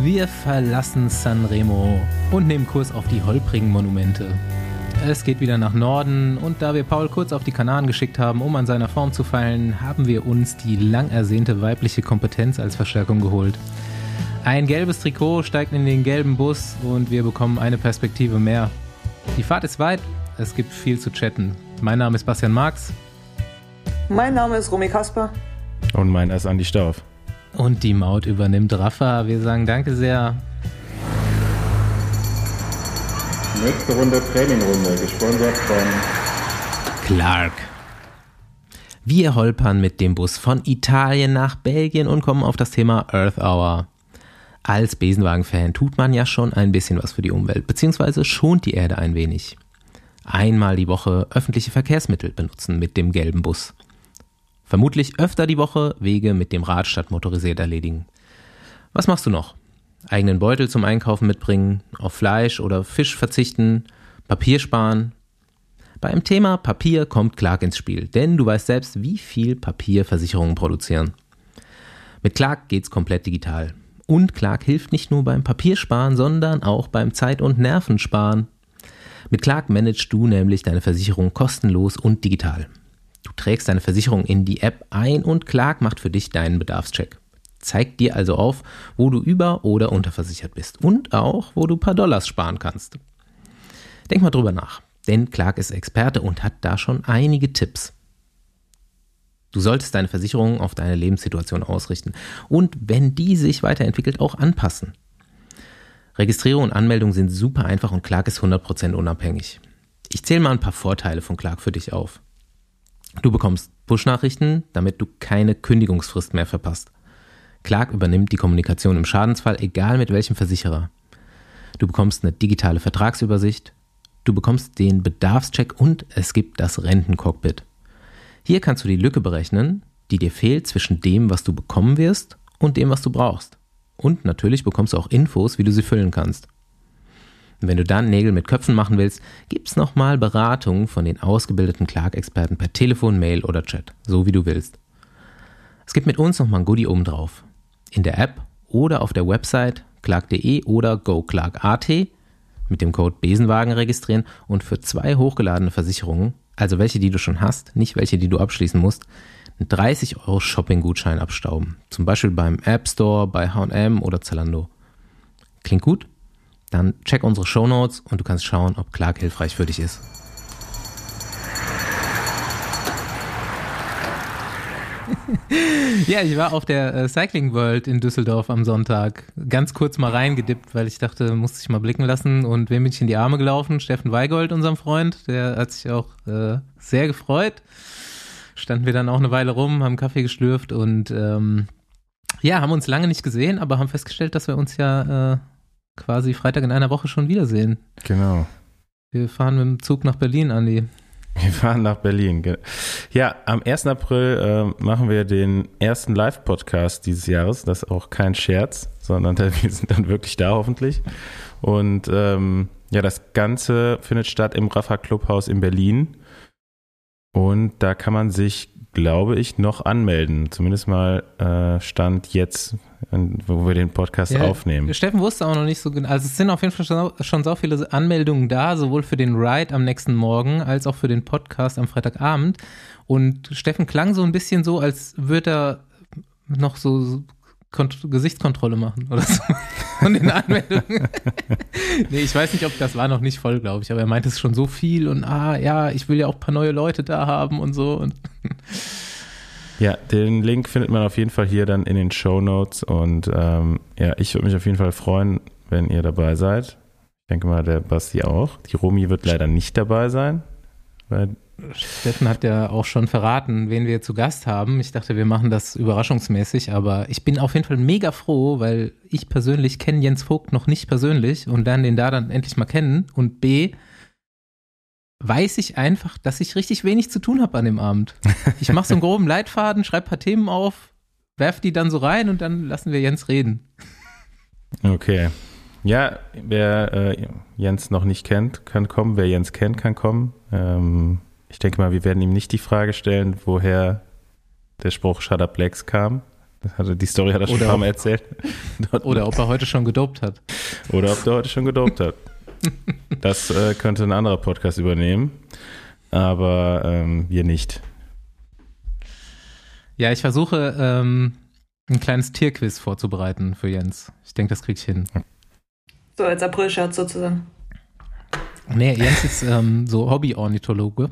Wir verlassen Sanremo und nehmen Kurs auf die holprigen Monumente. Es geht wieder nach Norden und da wir Paul kurz auf die Kanaren geschickt haben, um an seiner Form zu feilen, haben wir uns die lang ersehnte weibliche Kompetenz als Verstärkung geholt. Ein gelbes Trikot steigt in den gelben Bus und wir bekommen eine Perspektive mehr. Die Fahrt ist weit, es gibt viel zu chatten. Mein Name ist Bastian Marx. Mein Name ist Romy Kasper. Und mein ist Andi Stauf. Und die Maut übernimmt Rafa. Wir sagen danke sehr. Nächste Runde Trainingrunde, gesponsert von Clark. Wir holpern mit dem Bus von Italien nach Belgien und kommen auf das Thema Earth Hour. Als Besenwagen-Fan tut man ja schon ein bisschen was für die Umwelt, beziehungsweise schont die Erde ein wenig. Einmal die Woche öffentliche Verkehrsmittel benutzen mit dem gelben Bus. Vermutlich öfter die Woche Wege mit dem Rad statt motorisiert erledigen. Was machst du noch? Eigenen Beutel zum Einkaufen mitbringen, auf Fleisch oder Fisch verzichten, Papier sparen. Beim Thema Papier kommt Clark ins Spiel, denn du weißt selbst, wie viel Papier Versicherungen produzieren. Mit Clark geht's komplett digital. Und Clark hilft nicht nur beim Papiersparen, sondern auch beim Zeit- und Nervensparen. Mit Clark managst du nämlich deine Versicherung kostenlos und digital. Du trägst deine Versicherung in die App ein und Clark macht für dich deinen Bedarfscheck. Zeigt dir also auf, wo du über- oder unterversichert bist und auch, wo du ein paar Dollars sparen kannst. Denk mal drüber nach, denn Clark ist Experte und hat da schon einige Tipps. Du solltest deine Versicherung auf deine Lebenssituation ausrichten und wenn die sich weiterentwickelt, auch anpassen. Registrierung und Anmeldung sind super einfach und Clark ist 100% unabhängig. Ich zähle mal ein paar Vorteile von Clark für dich auf. Du bekommst Push-Nachrichten, damit du keine Kündigungsfrist mehr verpasst. Clark übernimmt die Kommunikation im Schadensfall, egal mit welchem Versicherer. Du bekommst eine digitale Vertragsübersicht, du bekommst den Bedarfscheck und es gibt das Rentencockpit. Hier kannst du die Lücke berechnen, die dir fehlt zwischen dem, was du bekommen wirst und dem, was du brauchst. Und natürlich bekommst du auch Infos, wie du sie füllen kannst. Und wenn du dann Nägel mit Köpfen machen willst, gibt's nochmal Beratungen von den ausgebildeten Clark-Experten per Telefon, Mail oder Chat, so wie du willst. Es gibt mit uns nochmal ein Goodie obendrauf. In der App oder auf der Website clark.de oder goclark.at mit dem Code Besenwagen registrieren und für zwei hochgeladene Versicherungen, also welche, die du schon hast, nicht welche, die du abschließen musst, einen 30 Euro Shopping-Gutschein abstauben. Zum Beispiel beim App Store, bei H&M oder Zalando. Klingt gut? Dann check unsere Show Notes und du kannst schauen, ob Clark hilfreich für dich ist. ja, ich war auf der äh, Cycling World in Düsseldorf am Sonntag. Ganz kurz mal reingedippt, weil ich dachte, musste ich mal blicken lassen. Und wem bin ich in die Arme gelaufen? Steffen Weigold, unserem Freund. Der hat sich auch äh, sehr gefreut. Standen wir dann auch eine Weile rum, haben Kaffee geschlürft und ähm, ja, haben uns lange nicht gesehen, aber haben festgestellt, dass wir uns ja äh, quasi Freitag in einer Woche schon wiedersehen. Genau. Wir fahren mit dem Zug nach Berlin, Andi. Wir fahren nach Berlin. Ja, am 1. April äh, machen wir den ersten Live-Podcast dieses Jahres. Das ist auch kein Scherz, sondern wir sind dann wirklich da hoffentlich. Und ähm, ja, das Ganze findet statt im Rafa Clubhaus in Berlin. Und da kann man sich, glaube ich, noch anmelden. Zumindest mal äh, Stand jetzt, wo wir den Podcast ja, aufnehmen. Steffen wusste auch noch nicht so genau. Also es sind auf jeden Fall schon, schon so viele Anmeldungen da, sowohl für den Ride am nächsten Morgen als auch für den Podcast am Freitagabend. Und Steffen klang so ein bisschen so, als würde er noch so Kont Gesichtskontrolle machen oder so von den Anmeldungen. nee, ich weiß nicht, ob das war noch nicht voll, glaube ich, aber er meinte es schon so viel und ah, ja, ich will ja auch ein paar neue Leute da haben und so. Und ja, den Link findet man auf jeden Fall hier dann in den Show Notes und ähm, ja, ich würde mich auf jeden Fall freuen, wenn ihr dabei seid. Ich denke mal, der Basti auch. Die Romi wird leider nicht dabei sein, weil Steffen hat ja auch schon verraten, wen wir zu Gast haben. Ich dachte, wir machen das überraschungsmäßig, aber ich bin auf jeden Fall mega froh, weil ich persönlich kenne Jens Vogt noch nicht persönlich und lerne den da dann endlich mal kennen. Und B, weiß ich einfach, dass ich richtig wenig zu tun habe an dem Abend. Ich mache so einen groben Leitfaden, schreibe ein paar Themen auf, werf die dann so rein und dann lassen wir Jens reden. Okay. Ja, wer äh, Jens noch nicht kennt, kann kommen. Wer Jens kennt, kann kommen. Ähm, ich denke mal, wir werden ihm nicht die Frage stellen, woher der Spruch Shut Up Lex kam. Die Story hat er schon ein paar Mal erzählt. Oder ob er heute schon gedopt hat. Oder ob der heute schon gedopt hat. Das äh, könnte ein anderer Podcast übernehmen, aber ähm, wir nicht. Ja, ich versuche ähm, ein kleines Tierquiz vorzubereiten für Jens. Ich denke, das krieg ich hin. So als Aprilscherz sozusagen. Nee, Jens ist ähm, so Hobby-Ornithologe,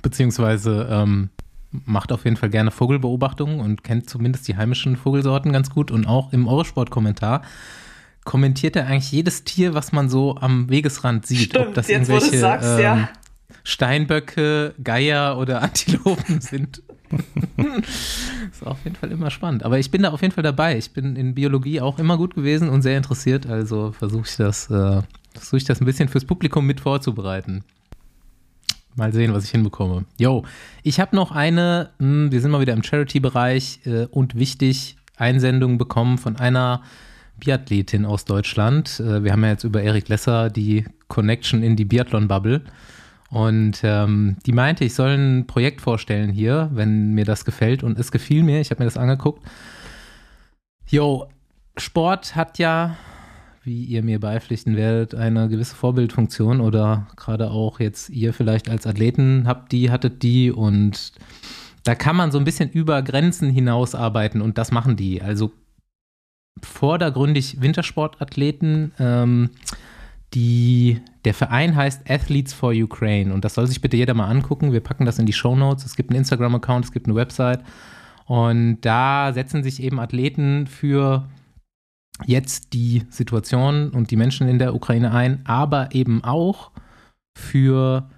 beziehungsweise ähm, macht auf jeden Fall gerne Vogelbeobachtungen und kennt zumindest die heimischen Vogelsorten ganz gut. Und auch im Eurosport-Kommentar kommentiert er eigentlich jedes Tier, was man so am Wegesrand sieht. Stimmt, jetzt wo du's sagst, ja. Steinböcke, Geier oder Antilopen sind. ist auf jeden Fall immer spannend. Aber ich bin da auf jeden Fall dabei. Ich bin in Biologie auch immer gut gewesen und sehr interessiert. Also versuche ich das, äh, versuche ich das ein bisschen fürs Publikum mit vorzubereiten. Mal sehen, was ich hinbekomme. Yo, ich habe noch eine, mh, wir sind mal wieder im Charity-Bereich äh, und wichtig, Einsendung bekommen von einer Biathletin aus Deutschland. Äh, wir haben ja jetzt über Erik Lesser die Connection in die Biathlon-Bubble. Und ähm, die meinte, ich soll ein Projekt vorstellen hier, wenn mir das gefällt. Und es gefiel mir. Ich habe mir das angeguckt. Jo, Sport hat ja, wie ihr mir beipflichten werdet, eine gewisse Vorbildfunktion oder gerade auch jetzt ihr vielleicht als Athleten habt die, hattet die und da kann man so ein bisschen über Grenzen hinaus arbeiten und das machen die. Also vordergründig Wintersportathleten. Ähm, die, der Verein heißt Athletes for Ukraine und das soll sich bitte jeder mal angucken. Wir packen das in die Show Notes. Es gibt einen Instagram-Account, es gibt eine Website und da setzen sich eben Athleten für jetzt die Situation und die Menschen in der Ukraine ein, aber eben auch für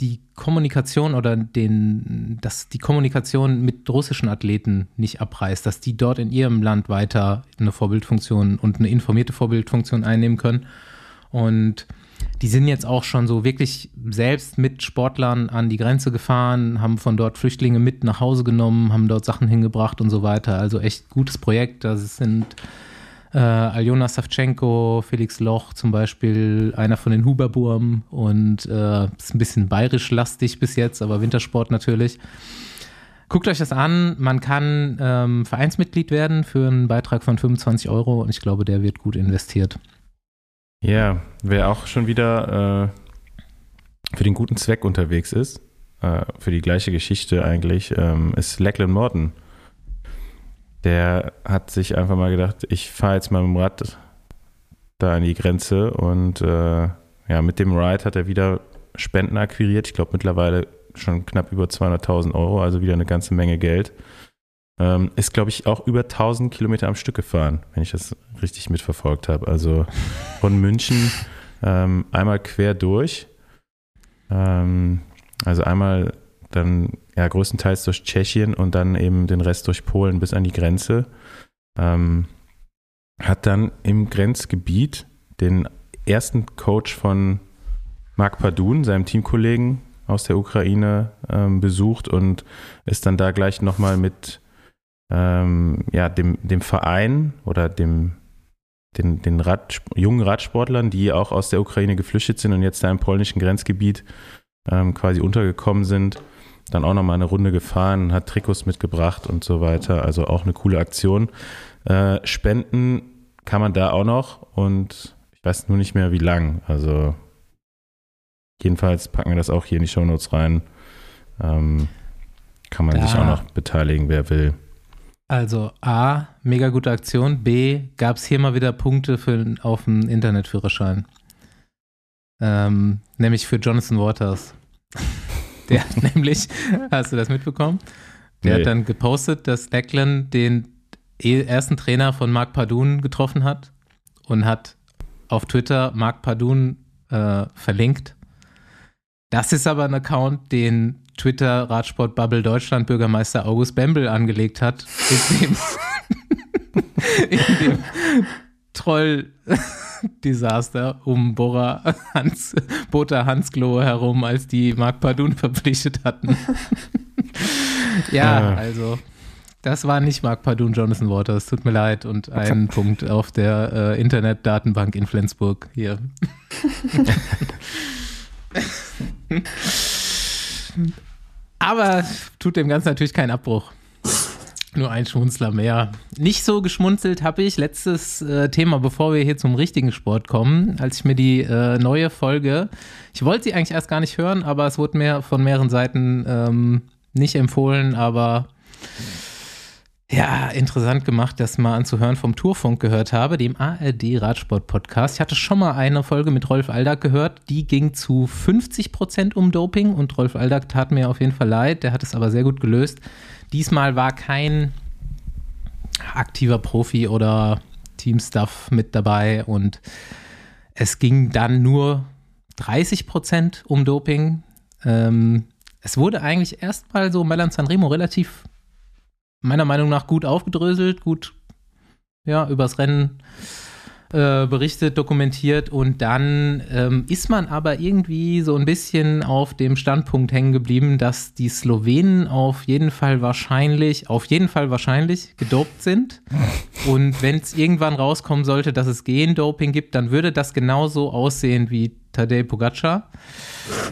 die Kommunikation oder den, dass die Kommunikation mit russischen Athleten nicht abreißt, dass die dort in ihrem Land weiter eine Vorbildfunktion und eine informierte Vorbildfunktion einnehmen können. Und die sind jetzt auch schon so wirklich selbst mit Sportlern an die Grenze gefahren, haben von dort Flüchtlinge mit nach Hause genommen, haben dort Sachen hingebracht und so weiter. Also echt gutes Projekt. Das sind äh, Aljona Savchenko, Felix Loch zum Beispiel, einer von den Huberburm und äh, ist ein bisschen bayerisch-lastig bis jetzt, aber Wintersport natürlich. Guckt euch das an. Man kann ähm, Vereinsmitglied werden für einen Beitrag von 25 Euro und ich glaube, der wird gut investiert. Ja, wer auch schon wieder äh, für den guten Zweck unterwegs ist, äh, für die gleiche Geschichte eigentlich, ähm, ist Lachlan Morton. Der hat sich einfach mal gedacht, ich fahre jetzt mal mit dem Rad da an die Grenze und äh, ja, mit dem Ride hat er wieder Spenden akquiriert. Ich glaube mittlerweile schon knapp über 200.000 Euro, also wieder eine ganze Menge Geld. Ähm, ist, glaube ich, auch über 1000 Kilometer am Stück gefahren, wenn ich das richtig mitverfolgt habe. Also von München ähm, einmal quer durch. Ähm, also einmal dann ja größtenteils durch Tschechien und dann eben den Rest durch Polen bis an die Grenze. Ähm, hat dann im Grenzgebiet den ersten Coach von Marc Padun, seinem Teamkollegen aus der Ukraine, ähm, besucht und ist dann da gleich nochmal mit ähm, ja, dem, dem Verein oder dem, den, den Rad, jungen Radsportlern, die auch aus der Ukraine geflüchtet sind und jetzt da im polnischen Grenzgebiet ähm, quasi untergekommen sind, dann auch nochmal eine Runde gefahren, hat Trikots mitgebracht und so weiter. Also auch eine coole Aktion. Äh, spenden kann man da auch noch und ich weiß nur nicht mehr wie lang. Also jedenfalls packen wir das auch hier in die Shownotes rein. Ähm, kann man Da- sich auch noch beteiligen, wer will. Also A, mega gute Aktion. B, gab es hier mal wieder Punkte für, auf den Internetführerschein. Ähm, nämlich für Jonathan Waters. Der hat nämlich, hast du das mitbekommen? Der Nee. hat dann gepostet, dass Lachlan den eh- ersten Trainer von Marc Padun getroffen hat und hat auf Twitter Marc Padun äh, verlinkt. Das ist aber ein Account, den Twitter Radsport Bubble Deutschland Bürgermeister August Bembel angelegt hat, in dem, in dem Troll-Desaster um Bora Hans, Bota Hansglohe herum, als die Marc Padun verpflichtet hatten. ja, Ah. also das war nicht Marc Padun, Jonathan Waters, tut mir leid und ein Punkt auf der äh, Internetdatenbank in Flensburg hier. Aber tut dem Ganzen natürlich keinen Abbruch. Nur ein Schmunzler mehr. Nicht so geschmunzelt habe ich letztes äh, Thema, bevor wir hier zum richtigen Sport kommen, als ich mir die äh, neue Folge, ich wollte sie eigentlich erst gar nicht hören, aber es wurde mir von mehreren Seiten ähm, nicht empfohlen, aber ja, interessant gemacht, das mal anzuhören vom Tourfunk gehört habe, dem ARD Radsport Podcast. Ich hatte schon mal eine Folge mit Rolf Aldag gehört, die ging zu 50 Prozent um Doping und Rolf Aldag tat mir auf jeden Fall leid, der hat es aber sehr gut gelöst. Diesmal war kein aktiver Profi oder Teamstuff mit dabei und es ging dann nur 30 Prozent um Doping. Ähm, es wurde eigentlich erstmal so Melan Sanremo relativ meiner Meinung nach gut aufgedröselt, gut ja, übers Rennen äh, berichtet, dokumentiert und dann ähm, ist man aber irgendwie so ein bisschen auf dem Standpunkt hängen geblieben, dass die Slowenen auf jeden Fall wahrscheinlich, auf jeden Fall wahrscheinlich gedopt sind. Und wenn es irgendwann rauskommen sollte, dass es Gendoping gibt, dann würde das genauso aussehen wie Tadej Pogacar.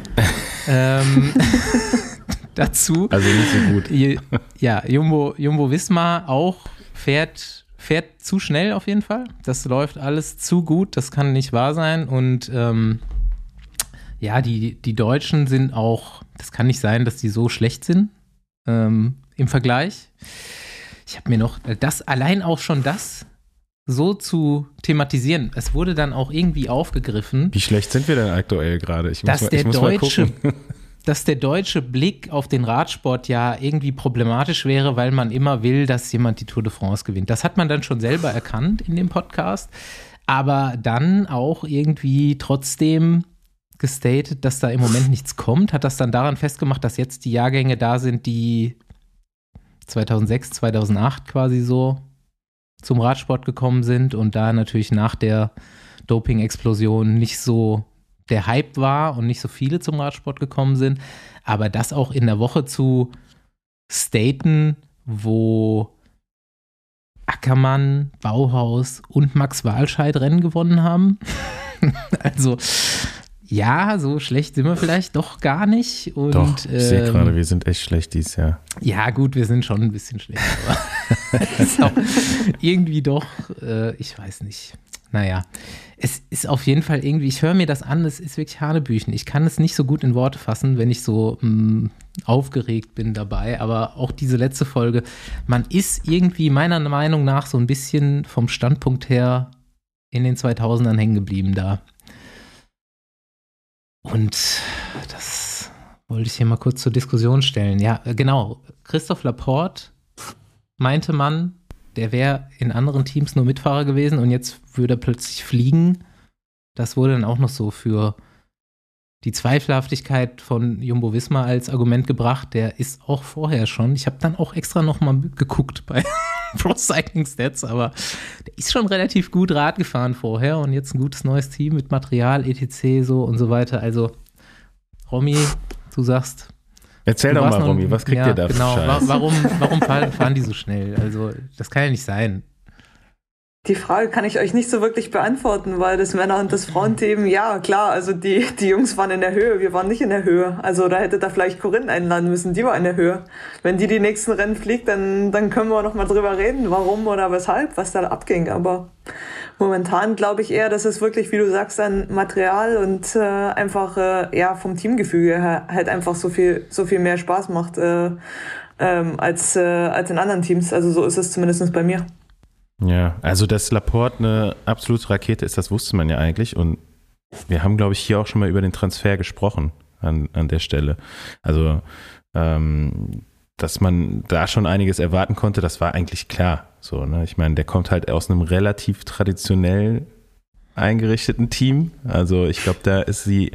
ähm, dazu. Also nicht so gut. Ja, Jumbo, Jumbo Wismar auch fährt, fährt zu schnell auf jeden Fall. Das läuft alles zu gut, das kann nicht wahr sein. Und ähm, ja, die, die Deutschen sind auch, das kann nicht sein, dass die so schlecht sind ähm, im Vergleich. Ich habe mir noch, das allein auch schon das so zu thematisieren. Es wurde dann auch irgendwie aufgegriffen. Wie schlecht sind wir denn aktuell gerade? Ich dass mal, der deutsche dass der deutsche Blick auf den Radsport ja irgendwie problematisch wäre, weil man immer will, dass jemand die Tour de France gewinnt. Das hat man dann schon selber erkannt in dem Podcast, aber dann auch irgendwie trotzdem gestatet, dass da im Moment nichts kommt, hat das dann daran festgemacht, dass jetzt die Jahrgänge da sind, die 2006, 2008 quasi so zum Radsport gekommen sind und da natürlich nach der Doping-Explosion nicht so der Hype war und nicht so viele zum Radsport gekommen sind. Aber das auch in der Woche zu staten, wo Ackermann, Bauhaus und Max Walscheid Rennen gewonnen haben. also ja, so schlecht sind wir vielleicht doch gar nicht. Und, doch, ich ähm, sehe gerade, wir sind echt schlecht dieses Jahr. Ja, gut, wir sind schon ein bisschen schlecht, aber irgendwie doch, äh, ich weiß nicht. Naja, es ist auf jeden Fall irgendwie, ich höre mir das an, es ist wirklich Hanebüchen. Ich kann es nicht so gut in Worte fassen, wenn ich so mh, mm, aufgeregt bin dabei. Aber auch diese letzte Folge, man ist irgendwie meiner Meinung nach so ein bisschen vom Standpunkt her in den 2000ern hängen geblieben da. Und das wollte ich hier mal kurz zur Diskussion stellen. Ja, genau. Christoph Laporte meinte man, der wäre in anderen Teams nur Mitfahrer gewesen und jetzt würde er plötzlich fliegen. Das wurde dann auch noch so für die Zweifelhaftigkeit von Jumbo Wismar als Argument gebracht. Der ist auch vorher schon. Ich habe dann auch extra noch mal geguckt bei Pro Cycling Stats, aber der ist schon relativ gut Rad gefahren vorher und jetzt ein gutes neues Team mit Material, etc. so und so weiter. Also Romy, du sagst, Erzähl doch mal, Romy, was kriegt ja, ihr da genau. Scheiß? Warum, warum fahren, fahren die so schnell? Also, das kann ja nicht sein. Die Frage kann ich euch nicht so wirklich beantworten, weil das Männer- und das Frauenteam, ja klar, also die, die Jungs waren in der Höhe, wir waren nicht in der Höhe. Also da hätte da vielleicht Corinne einladen müssen, die war in der Höhe. Wenn die die nächsten Rennen fliegt, dann, dann können wir noch mal drüber reden, warum oder weshalb, was da abging. Aber Momentan glaube ich eher, dass es wirklich, wie du sagst, an Material und äh, einfach äh, ja vom Teamgefüge her halt einfach so viel so viel mehr Spaß macht äh, ähm, als äh, als in anderen Teams. Also so ist es zumindest bei mir. Ja, also dass Laporte eine absolute Rakete ist, das wusste man ja eigentlich und wir haben, glaube ich, hier auch schon mal über den Transfer gesprochen an, an der Stelle. Also ähm, dass man da schon einiges erwarten konnte, das war eigentlich klar. So, ne? Ich meine, der kommt halt aus einem relativ traditionell eingerichteten Team. Also ich glaube, da ist die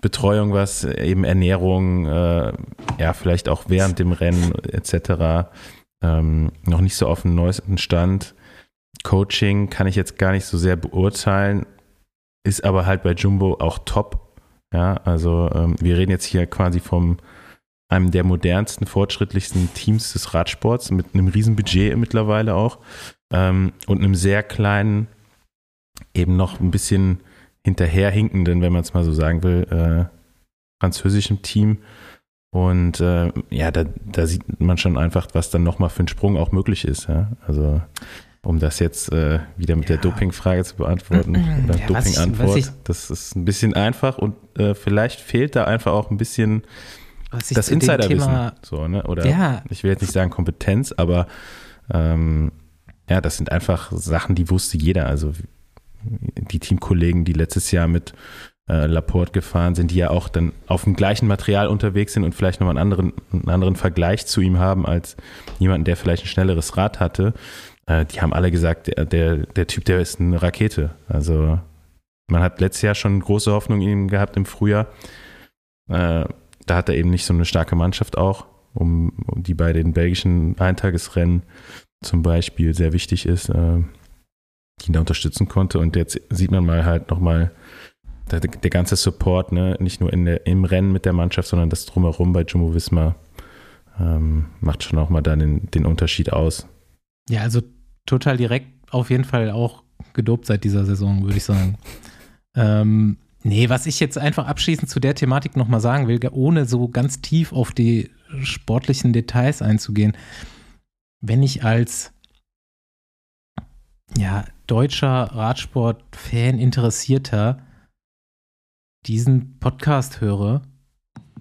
Betreuung, was eben Ernährung, äh, ja, vielleicht auch während dem Rennen etc. Ähm, noch nicht so auf dem neuesten Stand. Coaching kann ich jetzt gar nicht so sehr beurteilen, ist aber halt bei Jumbo auch top. Ja, also ähm, wir reden jetzt hier quasi vom einem der modernsten, fortschrittlichsten Teams des Radsports mit einem riesen Budget mittlerweile auch ähm, und einem sehr kleinen, eben noch ein bisschen hinterherhinkenden, wenn man es mal so sagen will, äh, französischen Team. Und äh, ja, da, da sieht man schon einfach, was dann nochmal für einen Sprung auch möglich ist. Ja? Also um das jetzt äh, wieder mit Ja. der Dopingfrage zu beantworten oder Ja, Dopingantwort, das ist ein bisschen einfach und äh, vielleicht fehlt da einfach auch ein bisschen das Insiderwissen. So, ne? Oder Ja. ich will jetzt nicht sagen Kompetenz, aber ähm, ja, das sind einfach Sachen, die wusste jeder. Also die Teamkollegen, die letztes Jahr mit äh, Laporte gefahren sind, die ja auch dann auf dem gleichen Material unterwegs sind und vielleicht nochmal einen anderen, einen anderen Vergleich zu ihm haben als jemanden, der vielleicht ein schnelleres Rad hatte. Äh, die haben alle gesagt, der, der, der Typ, der ist eine Rakete. Also man hat letztes Jahr schon große Hoffnung in ihm gehabt im Frühjahr. Äh, da hat er eben nicht so eine starke Mannschaft auch, um, um die bei den belgischen Eintagesrennen zum Beispiel sehr wichtig ist, äh, die ihn da unterstützen konnte. Und jetzt sieht man mal halt nochmal der, der ganze Support, ne, nicht nur in der, im Rennen mit der Mannschaft, sondern das drumherum bei Jumbo Visma ähm, macht schon auch mal dann den, den Unterschied aus. Ja, also total direkt auf jeden Fall auch gedopt seit dieser Saison, würde ich sagen. ähm, nee, was ich jetzt einfach abschließend zu der Thematik nochmal sagen will, ohne so ganz tief auf die sportlichen Details einzugehen. Wenn ich als ja, deutscher Radsport-Fan, Interessierter diesen Podcast höre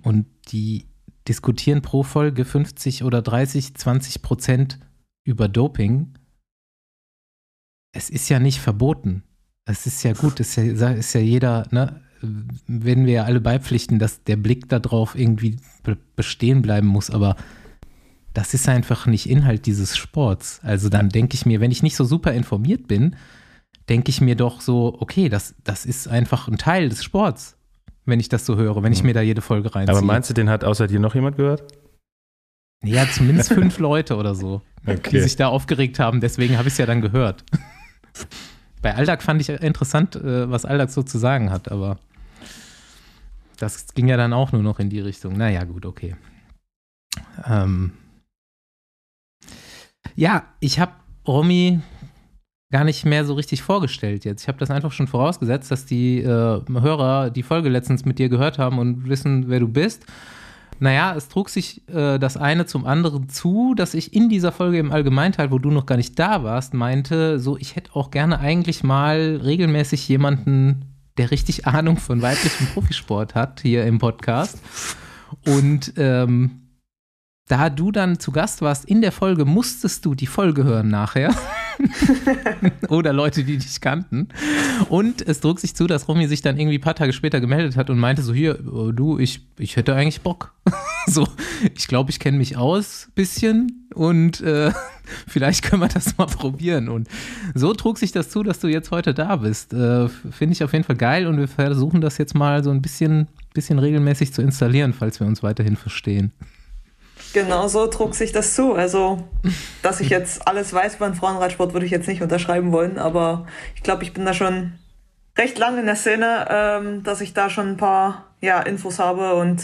und die diskutieren pro Folge 50 oder 30, 20 Prozent über Doping. Es ist ja nicht verboten. Es ist ja gut, ist ja, ist ja jeder, ne, werden wir ja alle beipflichten, dass der Blick darauf irgendwie be- bestehen bleiben muss, aber das ist einfach nicht Inhalt dieses Sports. Also dann denke ich mir, wenn ich nicht so super informiert bin, denke ich mir doch so, okay, das, das ist einfach ein Teil des Sports, wenn ich das so höre, wenn ich mir da jede Folge reinziehe. Aber meinst du, den hat außer dir noch jemand gehört? Ja, zumindest fünf Leute oder so, die Okay. sich da aufgeregt haben. Deswegen habe ich es ja dann gehört. Bei Aldag fand ich interessant, äh, was Aldag so zu sagen hat, aber das ging ja dann auch nur noch in die Richtung. Naja, gut, okay. Ähm ja, ich habe Romy gar nicht mehr so richtig vorgestellt jetzt. Ich habe das einfach schon vorausgesetzt, dass die äh, Hörer die Folge letztens mit dir gehört haben und wissen, wer du bist. Naja, es trug sich äh, das eine zum anderen zu, dass ich in dieser Folge im Allgemeinteil, wo du noch gar nicht da warst, meinte, so, ich hätte auch gerne eigentlich mal regelmäßig jemanden, der richtig Ahnung von weiblichem Profisport hat, hier im Podcast. Und ähm, da du dann zu Gast warst in der Folge, musstest du die Folge hören nachher. Oder Leute, die dich kannten. Und es trug sich zu, dass Romy sich dann irgendwie ein paar Tage später gemeldet hat und meinte so, hier, äh, du, ich, ich hätte eigentlich Bock. so, ich glaube, ich kenne mich aus bisschen und äh, vielleicht können wir das mal probieren. Und so trug sich das zu, dass du jetzt heute da bist. Äh, Finde ich auf jeden Fall geil und wir versuchen das jetzt mal so ein bisschen, bisschen regelmäßig zu installieren, falls wir uns weiterhin verstehen. Genau so trug sich das zu. Also, dass ich jetzt alles weiß über den Frauenradsport, würde ich jetzt nicht unterschreiben wollen, aber ich glaube, ich bin da schon recht lang in der Szene, ähm, dass ich da schon ein paar ja, Infos habe und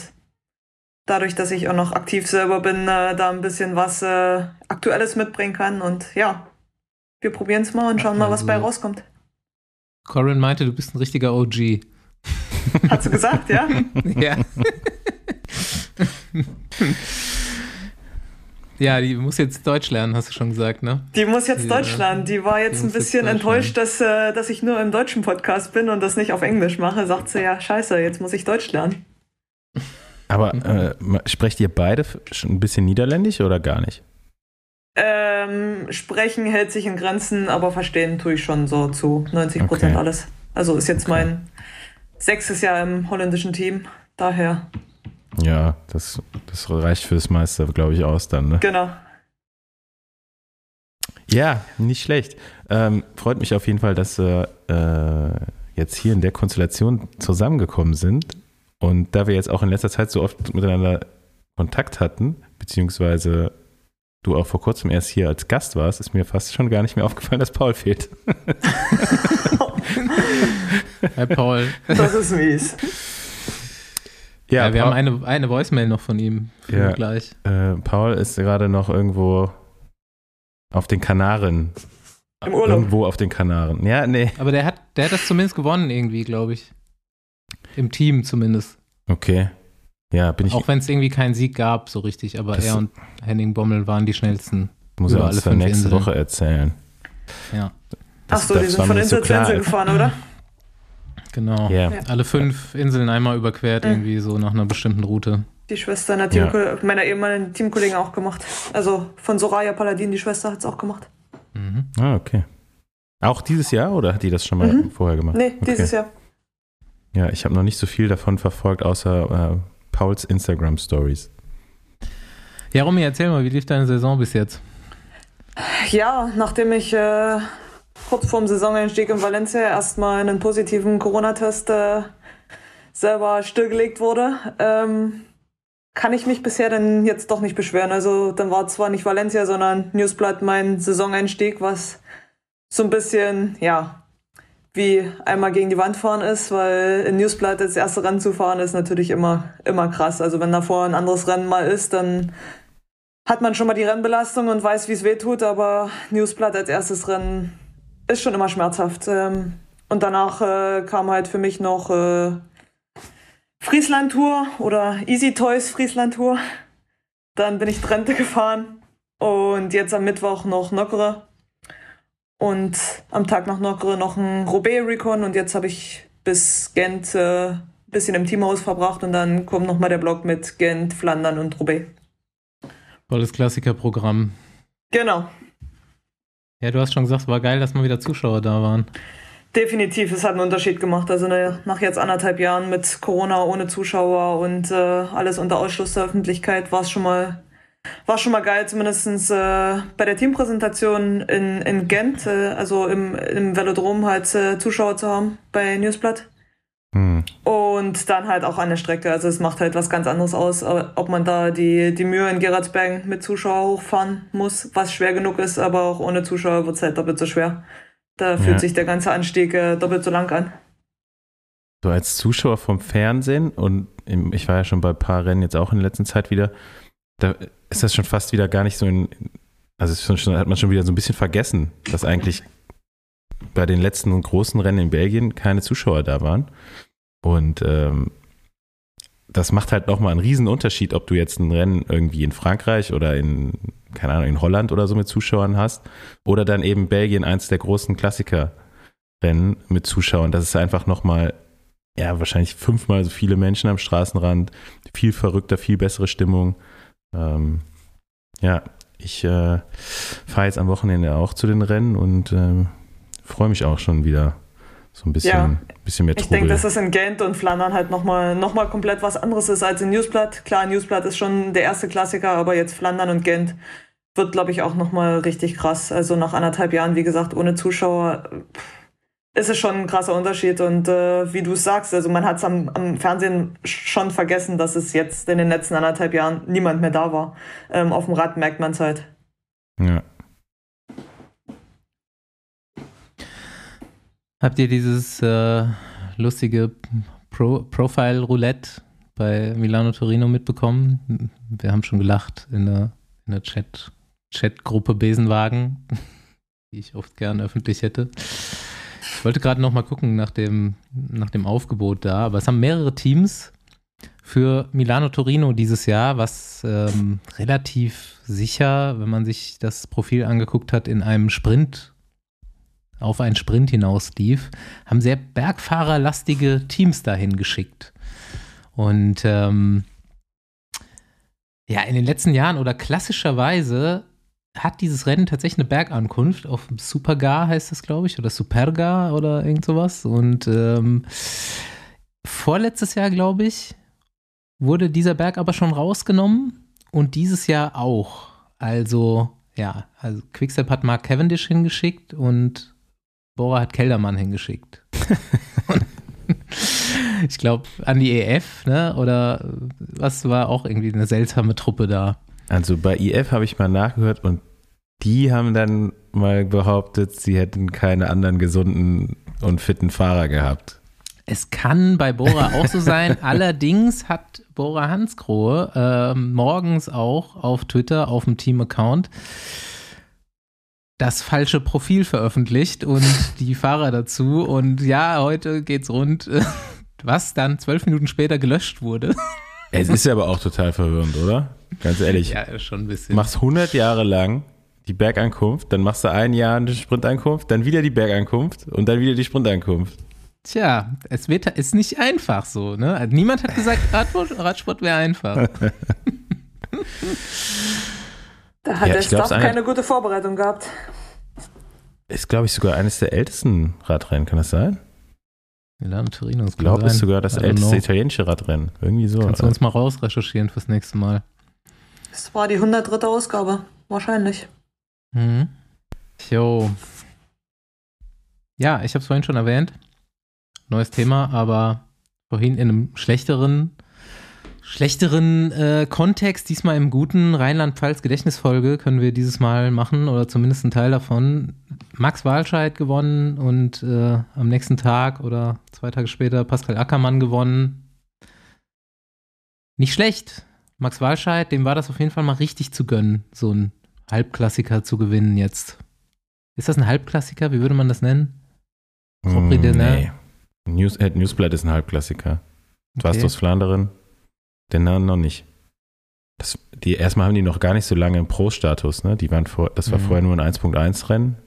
dadurch, dass ich auch noch aktiv selber bin, äh, da ein bisschen was äh, Aktuelles mitbringen kann. Und ja, wir probieren es mal und schauen mal, was Also- bei rauskommt. Corin meinte, du bist ein richtiger OG. Hat sie gesagt, ja? Ja. ja, die muss jetzt Deutsch lernen, hast du schon gesagt, ne? Die muss jetzt Ja. Deutsch lernen. Die war jetzt Die ein jetzt bisschen Deutsch enttäuscht, dass, äh, dass ich nur im deutschen Podcast bin und das nicht auf Englisch mache. Sagt sie, ja, scheiße, jetzt muss ich Deutsch lernen. Aber äh, sprecht ihr beide schon ein bisschen Niederländisch oder gar nicht? Ähm, sprechen hält sich in Grenzen, aber verstehen tue ich schon so zu 90 Prozent Okay. alles. Also ist jetzt Okay. mein sechstes Jahr im holländischen Team. Daher, Ja, das, das reicht fürs Meister, glaube ich, aus dann. Ne? genau. Ja, nicht schlecht. Ähm, freut mich auf jeden Fall, dass wir äh, jetzt hier in der Konstellation zusammengekommen sind. Und da wir jetzt auch in letzter Zeit so oft miteinander Kontakt hatten, beziehungsweise du auch vor kurzem erst hier als Gast warst, ist mir fast schon gar nicht mehr aufgefallen, dass Paul fehlt. Hi, Paul. Das ist mies. Ja, wir Paul, haben eine, eine Voicemail noch von ihm Ja. gleich. äh, Paul ist gerade noch irgendwo auf den Kanaren. Im Urlaub. Irgendwo auf den Kanaren. Ja, nee. Aber der hat, der hat das zumindest gewonnen irgendwie, glaube ich. Im Team zumindest. Okay. Ja, bin ich. Auch wenn es irgendwie keinen Sieg gab, so richtig, aber Das- er und Henning Bommel waren die schnellsten. muss er uns alle für nächste Inseln. Woche erzählen. Ja, Ach so, die das sind war von Insel zu Insel gefahren, oder? genau. Ja. Alle fünf Inseln einmal überquert, Mhm. irgendwie so nach einer bestimmten Route. Die Schwester einer Ja. Teamko meiner ehemaligen Teamkollegen auch gemacht. Also von Soraya Paladin, die Schwester, hat es auch gemacht. Mhm. Ah, okay. Auch dieses Jahr oder hat die das schon mal Mhm. vorher gemacht? Nee, Okay. dieses Jahr. Ja, ich habe noch nicht so viel davon verfolgt, außer äh, Pauls Instagram Stories. Ja, Romy, erzähl mal, wie lief deine Saison bis jetzt? Ja, nachdem ich äh, kurz vorm Saisoneinstieg in Valencia erstmal einen positiven Corona-Test äh, selber stillgelegt wurde, ähm, kann ich mich bisher dann jetzt doch nicht beschweren. Also dann war zwar nicht Valencia, sondern Newsblatt mein Saisoneinstieg, was so ein bisschen, ja, wie einmal gegen die Wand fahren ist, weil in Newsblatt das erste Rennen zu fahren ist natürlich immer, immer krass. Also wenn davor ein anderes Rennen mal ist, dann hat man schon mal die Rennbelastung und weiß, wie es weh tut, aber Newsblatt als erstes Rennen ist schon immer schmerzhaft. Ähm, und danach äh, kam halt für mich noch äh, Friesland Tour oder Easy Toys Friesland Tour. Dann bin ich Trente gefahren und jetzt am Mittwoch noch Nockere und am Tag nach Nockere noch ein Roubaix Recon und jetzt habe ich bis Gent äh, ein bisschen im Teamhaus verbracht und dann kommt noch mal der Block mit Gent, Flandern und Roubaix. Tolles Klassikerprogramm. Genau. Ja, du hast schon gesagt, es war geil, dass mal wieder Zuschauer da waren. Definitiv, es hat einen Unterschied gemacht. Also nach jetzt anderthalb Jahren mit Corona ohne Zuschauer und äh, alles unter Ausschluss der Öffentlichkeit war es schon mal war schon mal geil, zumindest äh, bei der Teampräsentation in, in Gent, äh, also im, im Velodrom halt äh, Zuschauer zu haben bei Newsblatt. Hm. Und dann halt auch an der Strecke. Also es macht halt was ganz anderes aus, aber ob man da die, die Mühe in Gerardsbergen mit Zuschauer hochfahren muss, was schwer genug ist, aber auch ohne Zuschauer wird es halt doppelt so schwer. Da fühlt Ja. sich der ganze Anstieg äh, doppelt so lang an. So als Zuschauer vom Fernsehen und im, ich war ja schon bei ein paar Rennen jetzt auch in der letzten Zeit wieder, da ist das schon fast wieder gar nicht so in, also schon, hat man schon wieder so ein bisschen vergessen, dass eigentlich bei den letzten großen Rennen in Belgien keine Zuschauer da waren. Und ähm, das macht halt nochmal einen riesen Unterschied, ob du jetzt ein Rennen irgendwie in Frankreich oder in, keine Ahnung, in Holland oder so mit Zuschauern hast oder dann eben Belgien, eins der großen Klassikerrennen mit Zuschauern. Das ist einfach nochmal, ja, wahrscheinlich fünfmal so viele Menschen am Straßenrand, viel verrückter, viel bessere Stimmung. Ähm, ja, ich äh, fahre jetzt am Wochenende auch zu den Rennen und ähm, freue mich auch schon wieder so ein bisschen, Ja. bisschen mehr Ich Trubel. denke, dass es in Gent und Flandern halt nochmal noch mal komplett was anderes ist als in Newsblatt. Klar, Newsblatt ist schon der erste Klassiker, aber jetzt Flandern und Gent wird, glaube ich, auch nochmal richtig krass. Also nach anderthalb Jahren, wie gesagt, ohne Zuschauer ist es schon ein krasser Unterschied. Und äh, wie du es sagst, also man hat es am, am Fernsehen schon vergessen, dass es jetzt in den letzten anderthalb Jahren niemand mehr da war. Ähm, auf dem Rad merkt man es halt. ja. Habt ihr dieses äh, lustige Pro Profile Roulette bei Milano Torino mitbekommen? Wir haben schon gelacht in der, in der Chat, Chatgruppe Besenwagen, die ich oft gern öffentlich hätte. Ich wollte gerade noch mal gucken nach dem, nach dem Aufgebot da, aber es haben mehrere Teams für Milano Torino dieses Jahr, was ähm, relativ sicher, wenn man sich das Profil angeguckt hat, in einem Sprint auf einen Sprint hinaus lief, haben sehr bergfahrerlastige Teams dahin geschickt. Und ähm, ja, in den letzten Jahren oder klassischerweise hat dieses Rennen tatsächlich eine Bergankunft auf Supergar heißt das, glaube ich, oder Superga oder irgend sowas. Und ähm, vorletztes Jahr, glaube ich, wurde dieser Berg aber schon rausgenommen und dieses Jahr auch. Also, ja, also Quickstep hat Mark Cavendish hingeschickt und Bora hat Keldermann hingeschickt. ich glaube, an die EF, ne? Oder was war auch irgendwie eine seltsame Truppe da. Also bei IF habe ich mal nachgehört und die haben dann mal behauptet, sie hätten keine anderen gesunden und fitten Fahrer gehabt. Es kann bei Bora auch so sein. Allerdings hat Bora Hansgrohe ähm, morgens auch auf Twitter, auf dem Team-Account, das falsche Profil veröffentlicht und die Fahrer dazu. Und ja, heute geht's rund, was dann zwölf Minuten später gelöscht wurde. Es ist aber auch total verwirrend, oder? Ganz ehrlich. Ja, schon ein bisschen. Machst 100 Jahre lang die Bergankunft, dann machst du ein Jahr eine Sprintankunft, dann wieder die Bergankunft und dann wieder die Sprintankunft. Tja, es wird, ist nicht einfach so. Ne? Niemand hat gesagt, Radsport, Radsport wäre einfach. Da hat Ja, der Staff keine gute Vorbereitung gehabt. Ist, glaube ich, sogar eines der ältesten Radrennen, kann das sein? Milano Torino, Ich glaube, es ist sogar das älteste know. italienische Radrennen. Irgendwie so. Kannst du uns mal rausrecherchieren fürs nächste Mal. Es war die 103. Ausgabe. Wahrscheinlich. Mhm. Jo. Ja, ich habe es vorhin schon erwähnt. Neues Thema, aber vorhin in einem schlechteren, schlechteren äh, Kontext, diesmal im guten Rheinland-Pfalz-Gedächtnisfolge, können wir dieses Mal machen oder zumindest einen Teil davon. Max Walscheid gewonnen und äh, am nächsten Tag oder zwei Tage später Pascal Ackermann gewonnen. Nicht schlecht. Max Walscheid, dem war das auf jeden Fall mal richtig zu gönnen, so ein Halbklassiker zu gewinnen jetzt. Ist das ein Halbklassiker? Wie würde man das nennen? Mm, Ney. News, äh, Newsblatt ist ein Halbklassiker. Du warst Okay. aus Flandern, den Namen noch nicht. Das, die, erstmal haben die noch gar nicht so lange im Pro-Status, ne? Die waren vor, das war Mhm. vorher nur ein 1.1-Rennen.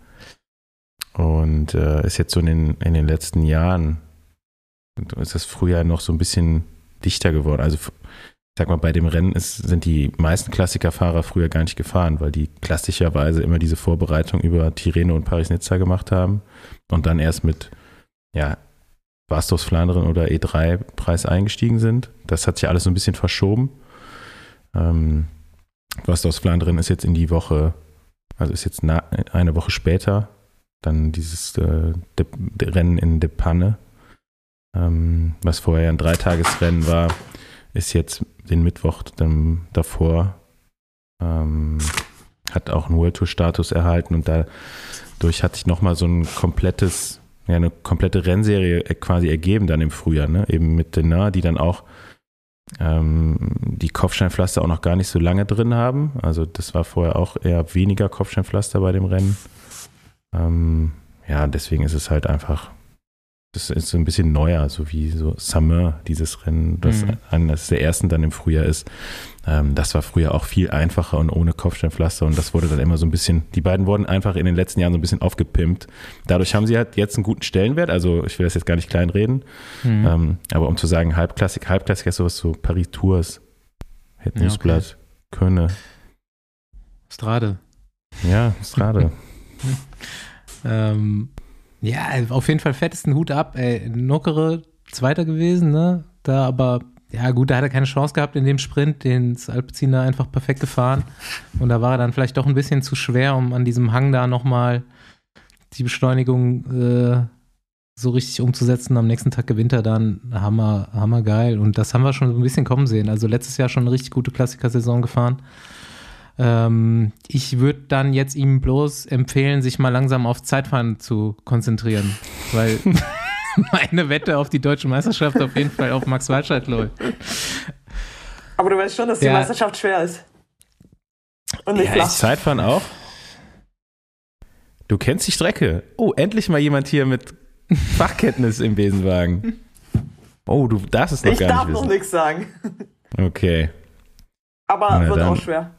Und äh, ist jetzt so in den, in den letzten Jahren ist das Frühjahr noch so ein bisschen dichter geworden. Also ich sag mal, bei dem Rennen ist, sind die meisten Klassikerfahrer früher gar nicht gefahren, weil die klassischerweise immer diese Vorbereitung über Tirreno und Paris-Nizza gemacht haben und dann erst mit, ja, Bastos Flandern oder E3-Preis eingestiegen sind. Das hat sich alles so ein bisschen verschoben. Ähm, Bastos Flandern ist jetzt in die Woche, also ist jetzt eine Woche später, dann dieses äh, De, De Rennen in De Panne, ähm, was vorher ein Dreitagesrennen war, ist jetzt den Mittwoch dann davor, ähm, hat auch einen World Tour Status erhalten und dadurch hat sich nochmal so ein komplettes, ja, eine komplette Rennserie quasi ergeben dann im Frühjahr, ne? eben mit Denain, die dann auch ähm, die Kopfsteinpflaster auch noch gar nicht so lange drin haben. Also das war vorher auch eher weniger Kopfsteinpflaster bei dem Rennen. Ähm, ja, deswegen ist es halt einfach, das ist so ein bisschen neuer, so wie so Summer, dieses Rennen, das Mhm. eines der ersten dann im Frühjahr ist. Ähm, das war früher auch viel einfacher und ohne Kopfsteinpflaster und das wurde dann immer so ein bisschen, die beiden wurden einfach in den letzten Jahren so ein bisschen aufgepimpt. Dadurch haben sie halt jetzt einen guten Stellenwert, also ich will das jetzt gar nicht kleinreden, Mhm. ähm, aber um zu sagen, Halbklassik, Halbklassik ist sowas so Paris Tours, Het Ja, Newsblatt, Könne, Strade. ja, Strade. Ähm, ja, auf jeden Fall fettesten Hut ab. Ey, Nockere Zweiter gewesen, ne? Da aber, ja gut, da hat er keine Chance gehabt in dem Sprint, den ist da einfach perfekt gefahren. Und da war er dann vielleicht doch ein bisschen zu schwer, um an diesem Hang da nochmal die Beschleunigung äh, so richtig umzusetzen. Am nächsten Tag gewinnt er dann. Hammer, hammer geil. Und das haben wir schon so ein bisschen kommen sehen. Also letztes Jahr schon eine richtig gute Klassiker-Saison gefahren. Ähm, ich würde dann jetzt ihm bloß empfehlen, sich mal langsam auf Zeitfahren zu konzentrieren, weil meine Wette auf die deutsche Meisterschaft auf jeden Fall auf Max Walscheid läuft. Aber du weißt schon, dass die Ja. Meisterschaft schwer ist. Und nicht Ja, flach. ist Zeitfahren auch? Du kennst die Strecke. Oh, endlich mal jemand hier mit Fachkenntnis im Besenwagen. Oh, du darfst es noch Ich gar darf nicht noch wissen. nichts sagen. Okay, Aber Na wird dann. auch schwer.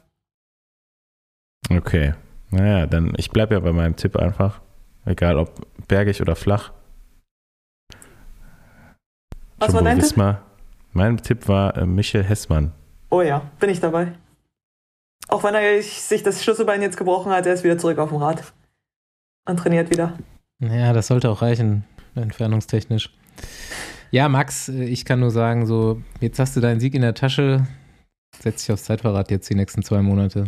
Okay. Naja, dann ich bleibe ja bei meinem Tipp einfach. Egal ob bergig oder flach. Was war dein Tipp? Wismar. Mein Tipp war äh, Michael Hessmann. Oh ja, bin ich dabei. Auch wenn er sich das Schlüsselbein jetzt gebrochen hat, er ist wieder zurück auf dem Rad. Und trainiert wieder. Ja, das sollte auch reichen, entfernungstechnisch. Ja, Max, äh, ich kann nur sagen, so, jetzt hast du deinen Sieg in der Tasche, setz dich aufs Zeitfahrrad jetzt die nächsten zwei Monate.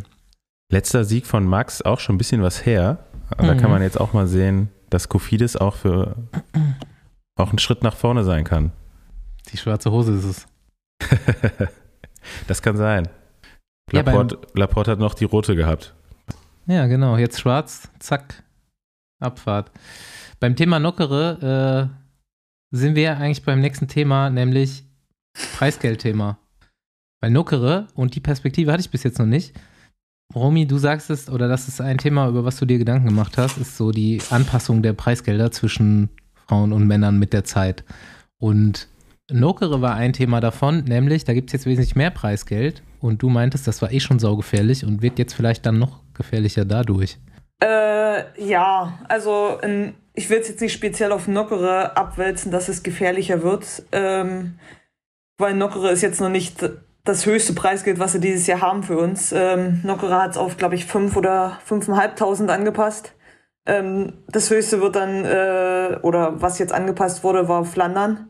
Letzter Sieg von Max, auch schon ein bisschen was her. Da Mhm. kann man jetzt auch mal sehen, dass Kofidis auch für auch ein Schritt nach vorne sein kann. Die schwarze Hose ist es. das kann sein. Ja, Laporte hat noch die rote gehabt. Ja, genau. Jetzt schwarz, zack, Abfahrt. Beim Thema Nockere äh, sind wir eigentlich beim nächsten Thema, nämlich Preisgeldthema. Weil Nockere, und die Perspektive hatte ich bis jetzt noch nicht, Romy, du sagst es, oder das ist ein Thema, über was du dir Gedanken gemacht hast, ist so die Anpassung der Preisgelder zwischen Frauen und Männern mit der Zeit. Und Nokere war ein Thema davon, nämlich da gibt es jetzt wesentlich mehr Preisgeld und du meintest, das war eh schon saugefährlich und wird jetzt vielleicht dann noch gefährlicher dadurch. Äh, ja, also in, ich will es jetzt nicht speziell auf Nockere abwälzen, dass es gefährlicher wird, ähm, weil Nockere ist jetzt noch nicht das höchste Preisgeld, was sie dieses Jahr haben für uns. Ähm, Nockere hat es auf, glaube ich, fünf oder fünfeinhalbtausend angepasst. Ähm, das höchste wird dann, äh, oder was jetzt angepasst wurde, war Flandern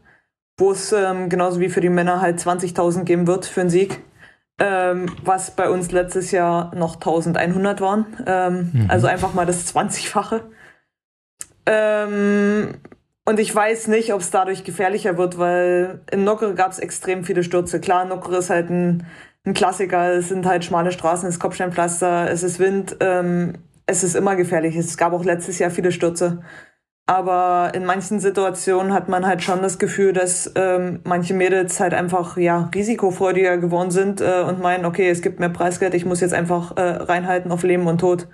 wo es ähm, genauso wie für die Männer halt 20.000 geben wird für einen Sieg. Ähm, was bei uns letztes Jahr noch 1100 waren. Ähm, mhm. Also einfach mal das 20-fache. Ähm, und ich weiß nicht, ob es dadurch gefährlicher wird, weil in Nockere gab es extrem viele Stürze. Klar, Nockere ist halt ein, ein Klassiker. Es sind halt schmale Straßen, es ist Kopfsteinpflaster, es ist Wind. Ähm, es ist immer gefährlich. Es gab auch letztes Jahr viele Stürze. Aber in manchen Situationen hat man halt schon das Gefühl, dass ähm, manche Mädels halt einfach ja risikofreudiger geworden sind äh, und meinen, okay, es gibt mehr Preisgeld, ich muss jetzt einfach äh, reinhalten auf Leben und Tod.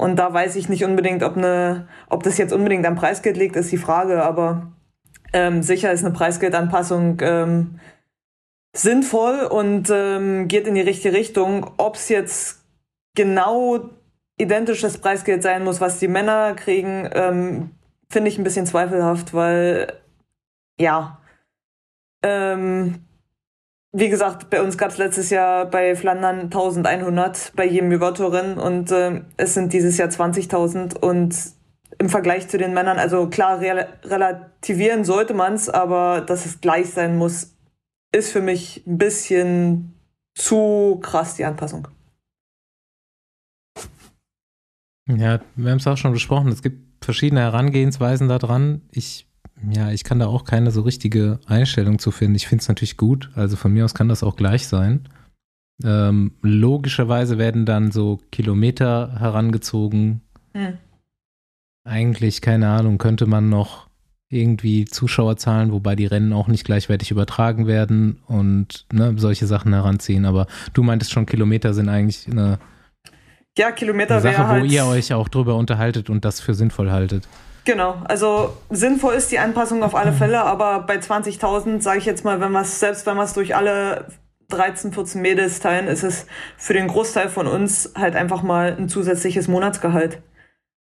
Und da weiß ich nicht unbedingt, ob eine, ob das jetzt unbedingt am Preisgeld liegt, ist die Frage. Aber ähm, sicher ist eine Preisgeldanpassung ähm, sinnvoll und ähm, geht in die richtige Richtung. Ob es jetzt genau identisches Preisgeld sein muss, was die Männer kriegen, ähm, finde ich ein bisschen zweifelhaft, weil ja, ähm, wie gesagt, bei uns gab es letztes Jahr bei Flandern 1100 bei jedem Jugotorin und äh, es sind dieses Jahr 20.000 und im Vergleich zu den Männern, also klar, re relativieren sollte man es, aber dass es gleich sein muss, ist für mich ein bisschen zu krass, die Anpassung. Ja, wir haben es auch schon besprochen. Es gibt verschiedene Herangehensweisen daran. Ich, ja, ich kann da auch keine so richtige Einstellung zu finden. Ich finde es natürlich gut. Also von mir aus kann das auch gleich sein. Ähm, logischerweise werden dann so Kilometer herangezogen. Hm. Eigentlich, keine Ahnung, könnte man noch irgendwie Zuschauerzahlen, wobei die Rennen auch nicht gleichwertig übertragen werden und ne, solche Sachen heranziehen. Aber du meintest schon, Kilometer sind eigentlich eine ja, Kilometer wäre halt. Wo ihr euch auch drüber unterhaltet und das für sinnvoll haltet. Genau, also sinnvoll ist die Anpassung auf alle Fälle, aber bei 20.000 sage ich jetzt mal, wenn wir selbst wenn wir es durch alle 13, 14 Mädels teilen, ist es für den Großteil von uns halt einfach mal ein zusätzliches Monatsgehalt.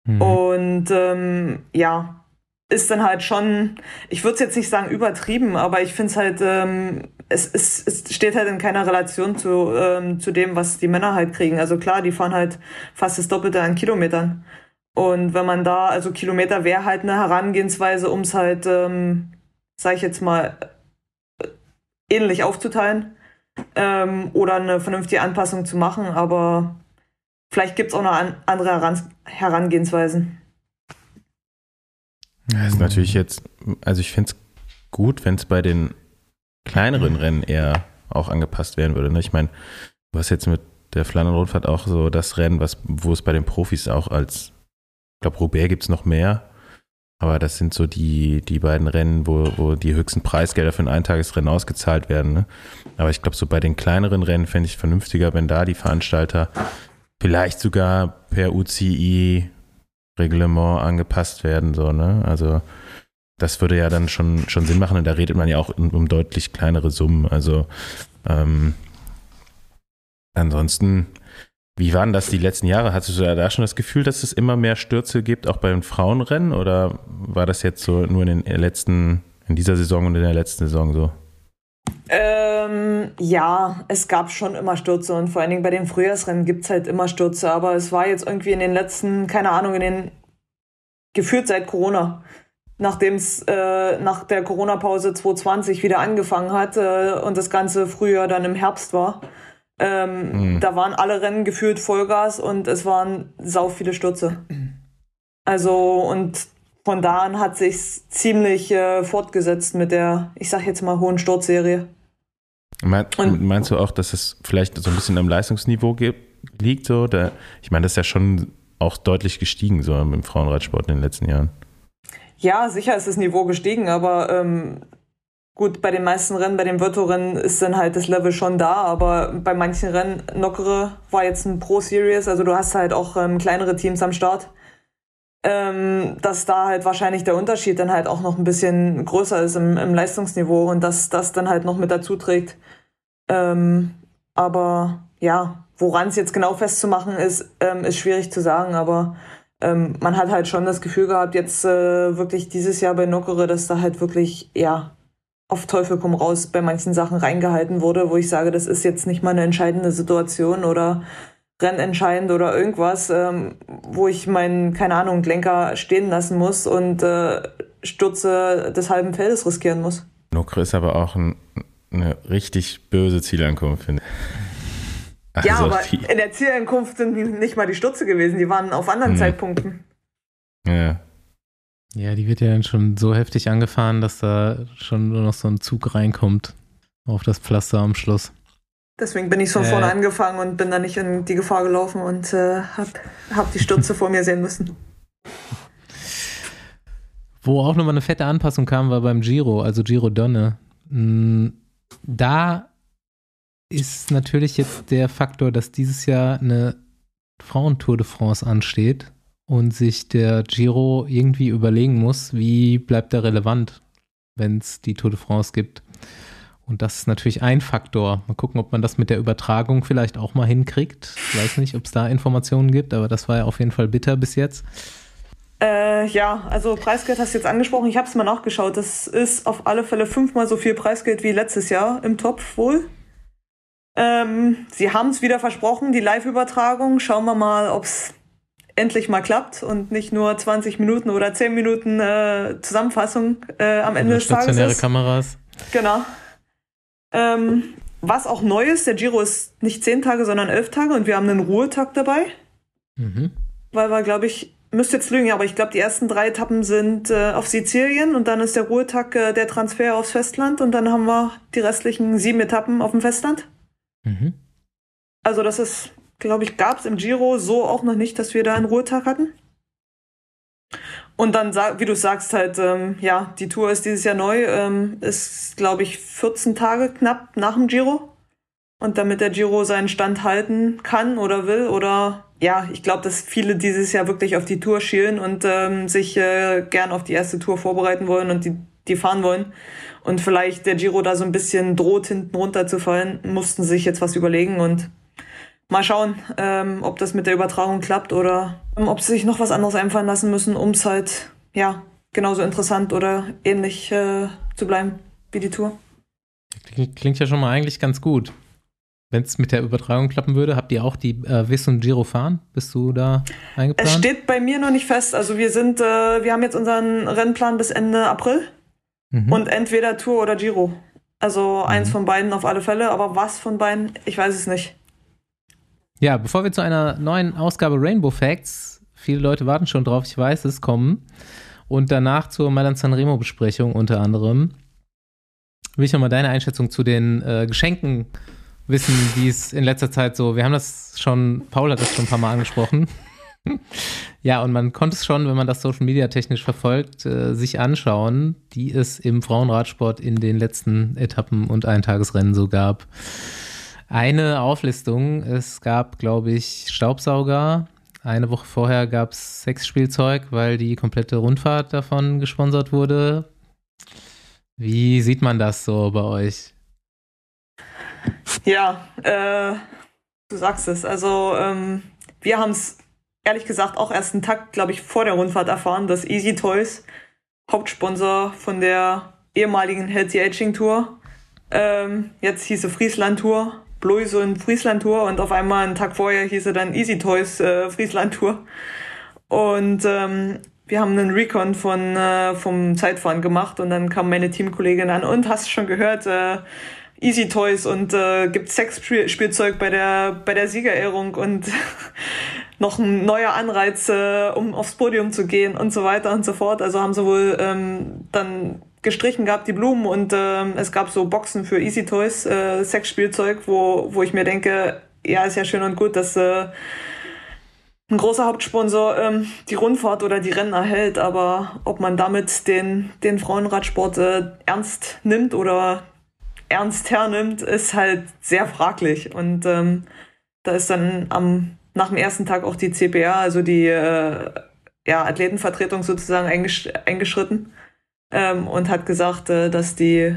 Mhm. Und ähm, ja, ist dann halt schon, ich würde es jetzt nicht sagen übertrieben, aber ich finde es halt, ähm, es, es, es steht halt in keiner Relation zu, ähm, zu dem, was die Männer halt kriegen. Also klar, die fahren halt fast das Doppelte an Kilometern. Und wenn man da, also Kilometer wäre halt eine Herangehensweise, um es halt, ähm, sag ich jetzt mal, ähnlich aufzuteilen ähm, oder eine vernünftige Anpassung zu machen, aber vielleicht gibt es auch noch an, andere Herangehensweisen. Das ist natürlich jetzt, also ich finde es gut, wenn es bei den kleineren Rennen eher auch angepasst werden würde. Ne? Ich meine, du hast jetzt mit der Flandern-Rundfahrt auch so das Rennen, was, wo es bei den Profis auch als, ich glaube, Roubaix gibt es noch mehr, aber das sind so die, die beiden Rennen, wo, wo die höchsten Preisgelder für ein Eintagesrennen ausgezahlt werden. Ne? Aber ich glaube, so bei den kleineren Rennen fände ich vernünftiger, wenn da die Veranstalter vielleicht sogar per UCI Reglement angepasst werden, so, ne? Also das würde ja dann schon, schon Sinn machen und da redet man ja auch um, um deutlich kleinere Summen. Also ähm, ansonsten, wie waren das die letzten Jahre? Hattest du da schon das Gefühl, dass es immer mehr Stürze gibt, auch bei den Frauenrennen? Oder war das jetzt so nur in den letzten, in dieser Saison und in der letzten Saison so? Ähm, ja, es gab schon immer Stürze und vor allen Dingen bei den Frühjahrsrennen gibt es halt immer Stürze, aber es war jetzt irgendwie in den letzten, keine Ahnung, in den gefühlt seit Corona, nachdem es äh, nach der Corona-Pause 2020 wieder angefangen hat äh, und das ganze Frühjahr dann im Herbst war. Ähm, mhm. Da waren alle Rennen gefühlt Vollgas und es waren sau viele Stürze. Also und von da an hat sich ziemlich äh, fortgesetzt mit der, ich sag jetzt mal, hohen Sturzserie. Mein, meinst du auch, dass es vielleicht so ein bisschen am Leistungsniveau gibt, liegt? So? Da, ich meine, das ist ja schon auch deutlich gestiegen so im Frauenradsport in den letzten Jahren. Ja, sicher ist das Niveau gestiegen, aber ähm, gut, bei den meisten Rennen, bei den Virtual-Rennen ist dann halt das Level schon da, aber bei manchen Rennen, Nockere war jetzt ein Pro-Series, also du hast halt auch ähm, kleinere Teams am Start ähm, dass da halt wahrscheinlich der Unterschied dann halt auch noch ein bisschen größer ist im, im Leistungsniveau und dass das dann halt noch mit dazu trägt. Ähm, aber ja, woran es jetzt genau festzumachen ist, ähm, ist schwierig zu sagen, aber ähm, man hat halt schon das Gefühl gehabt, jetzt äh, wirklich dieses Jahr bei Nockere, dass da halt wirklich, ja, auf Teufel komm raus bei manchen Sachen reingehalten wurde, wo ich sage, das ist jetzt nicht mal eine entscheidende Situation oder rennentscheidend oder irgendwas, ähm, wo ich meinen, keine Ahnung, Lenker stehen lassen muss und äh, Stürze des halben Feldes riskieren muss. Nokre ist aber auch ein, eine richtig böse Zielankunft, finde ich. Also ja, aber die, in der Zielankunft sind nicht mal die Stürze gewesen, die waren auf anderen mh. Zeitpunkten. Ja. Ja, die wird ja dann schon so heftig angefahren, dass da schon nur noch so ein Zug reinkommt auf das Pflaster am Schluss. Deswegen bin ich von äh, vorne angefangen und bin da nicht in die Gefahr gelaufen und äh, hab, hab die Stürze vor mir sehen müssen. Wo auch nochmal eine fette Anpassung kam, war beim Giro, also Giro Donne. Mm, da ist natürlich jetzt der Faktor, dass dieses Jahr eine Frauentour de France ansteht und sich der Giro irgendwie überlegen muss, wie bleibt er relevant, wenn es die Tour de France gibt. Und das ist natürlich ein Faktor. Mal gucken, ob man das mit der Übertragung vielleicht auch mal hinkriegt. Ich weiß nicht, ob es da Informationen gibt, aber das war ja auf jeden Fall bitter bis jetzt. Äh, ja, also Preisgeld hast du jetzt angesprochen. Ich habe es mal nachgeschaut. Das ist auf alle Fälle fünfmal so viel Preisgeld wie letztes Jahr im Topf wohl. Ähm, sie haben es wieder versprochen, die Live-Übertragung. Schauen wir mal, ob es endlich mal klappt und nicht nur 20 Minuten oder 10 Minuten äh, Zusammenfassung äh, am Ende des Tages Stationäre Kameras. Genau. Ähm, was auch neu ist, der Giro ist nicht 10 Tage, sondern 11 Tage und wir haben einen Ruhetag dabei. Mhm. Weil wir, glaube ich, müsste jetzt lügen, aber ich glaube, die ersten drei Etappen sind äh, auf Sizilien und dann ist der Ruhetag äh, der Transfer aufs Festland und dann haben wir die restlichen sieben Etappen auf dem Festland. Mhm. Also das ist, glaube ich, gab es im Giro so auch noch nicht, dass wir da einen Ruhetag hatten. Und dann, wie du sagst, halt, ähm, ja, die Tour ist dieses Jahr neu, ähm, ist, glaube ich, 14 Tage knapp nach dem Giro. Und damit der Giro seinen Stand halten kann oder will, oder ja, ich glaube, dass viele dieses Jahr wirklich auf die Tour schielen und ähm, sich äh, gern auf die erste Tour vorbereiten wollen und die, die fahren wollen und vielleicht der Giro da so ein bisschen droht, hinten runterzufallen, mussten sich jetzt was überlegen und mal schauen, ähm, ob das mit der Übertragung klappt oder ähm, ob sie sich noch was anderes einfallen lassen müssen, um es halt, ja, genauso interessant oder ähnlich äh, zu bleiben wie die Tour. Klingt ja schon mal eigentlich ganz gut. Wenn es mit der Übertragung klappen würde, habt ihr auch die äh, Wiss und Giro fahren? Bist du da eingeplant? Es steht bei mir noch nicht fest. Also wir sind, äh, wir haben jetzt unseren Rennplan bis Ende April. Mhm. Und entweder Tour oder Giro. Also mhm. eins von beiden auf alle Fälle, aber was von beiden, ich weiß es nicht. Ja, bevor wir zu einer neuen Ausgabe Rainbow Facts, viele Leute warten schon drauf, ich weiß es, kommen. Und danach zur Milan Sanremo Besprechung unter anderem. Will ich nochmal deine Einschätzung zu den äh, Geschenken wissen, die es in letzter Zeit so, wir haben das schon, Paul hat das schon ein paar Mal angesprochen, ja, und man konnte es schon, wenn man das Social Media technisch verfolgt, äh, sich anschauen, die es im Frauenradsport in den letzten Etappen und Eintagesrennen so gab. Eine Auflistung, es gab, glaube ich, Staubsauger. Eine Woche vorher gab es Sexspielzeug, weil die komplette Rundfahrt davon gesponsert wurde. Wie sieht man das so bei euch? Ja, äh, du sagst es. Also ähm, wir haben es ehrlich gesagt auch erst einen Tag, glaube ich, vor der Rundfahrt erfahren, dass Easy Toys, Hauptsponsor von der ehemaligen Healthy Aging Tour, ähm, jetzt hieße Friesland Tour, Bloise und Friesland Tour und auf einmal einen Tag vorher hieße dann Easy Toys äh, Friesland Tour. Und ähm, wir haben einen Recon von, äh, vom Zeitfahren gemacht und dann kam meine Teamkollegin an und hast schon gehört, äh, Easy Toys und äh, gibt Sexspielzeug bei der, bei der Siegerehrung und noch ein neuer Anreiz, äh, um aufs Podium zu gehen und so weiter und so fort. Also haben sie wohl ähm, dann gestrichen gehabt, die Blumen. Und ähm, es gab so Boxen für Easy Toys, äh, Sexspielzeug, wo, wo ich mir denke, ja, ist ja schön und gut, dass äh, ein großer Hauptsponsor ähm, die Rundfahrt oder die Rennen erhält, aber ob man damit den, den Frauenradsport äh, ernst nimmt oder ernst hernimmt, ist halt sehr fraglich. Und ähm, da ist dann am, nach dem ersten Tag auch die CPA, also die äh, ja, Athletenvertretung sozusagen eingesch eingeschritten ähm, und hat gesagt, äh, dass die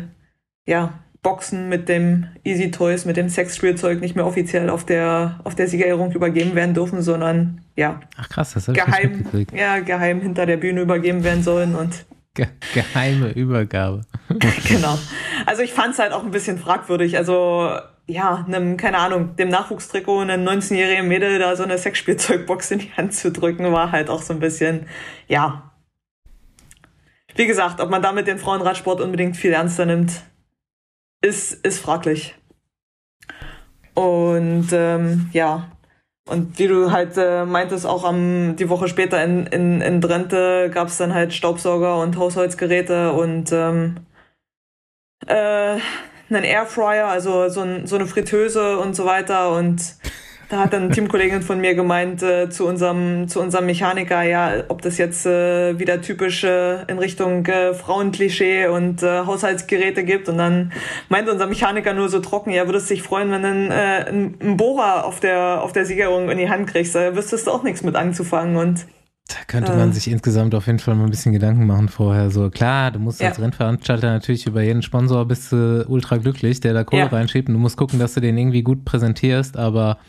ja, Boxen mit dem Easy Toys, mit dem Sexspielzeug nicht mehr offiziell auf der, auf der Siegerehrung übergeben werden dürfen, sondern ja, Ach krass, das geheim, ja, geheim hinter der Bühne übergeben werden sollen und Ge geheime Übergabe. genau. Also ich fand es halt auch ein bisschen fragwürdig. Also ja, einem, keine Ahnung, dem Nachwuchstrikot einem 19-jährigen Mädel da so eine Sexspielzeugbox in die Hand zu drücken, war halt auch so ein bisschen, ja. Wie gesagt, ob man damit den Frauenradsport unbedingt viel ernster nimmt, ist, ist fraglich. Und ähm, ja, und wie du halt äh, meintest, auch am die Woche später in, in, in Drenthe gab es dann halt Staubsauger und Haushaltsgeräte und ähm, äh, einen Airfryer, also so, ein, so eine Fritteuse und so weiter. Und da hat dann eine Teamkollegin von mir gemeint äh, zu, unserem, zu unserem Mechaniker, ja, ob das jetzt äh, wieder typisch äh, in Richtung äh, Frauenklischee und äh, Haushaltsgeräte gibt. Und dann meinte unser Mechaniker nur so trocken, ja, würdest dich freuen, wenn du einen, äh, einen Bohrer auf der, auf der Siegerung in die Hand kriegst. Da wüsstest du auch nichts mit anzufangen. Und da könnte man äh, sich insgesamt auf jeden Fall mal ein bisschen Gedanken machen vorher. So, klar, du musst ja. als Rennveranstalter natürlich über jeden Sponsor bist du ultra glücklich, der da Kohle ja. reinschiebt und du musst gucken, dass du den irgendwie gut präsentierst, aber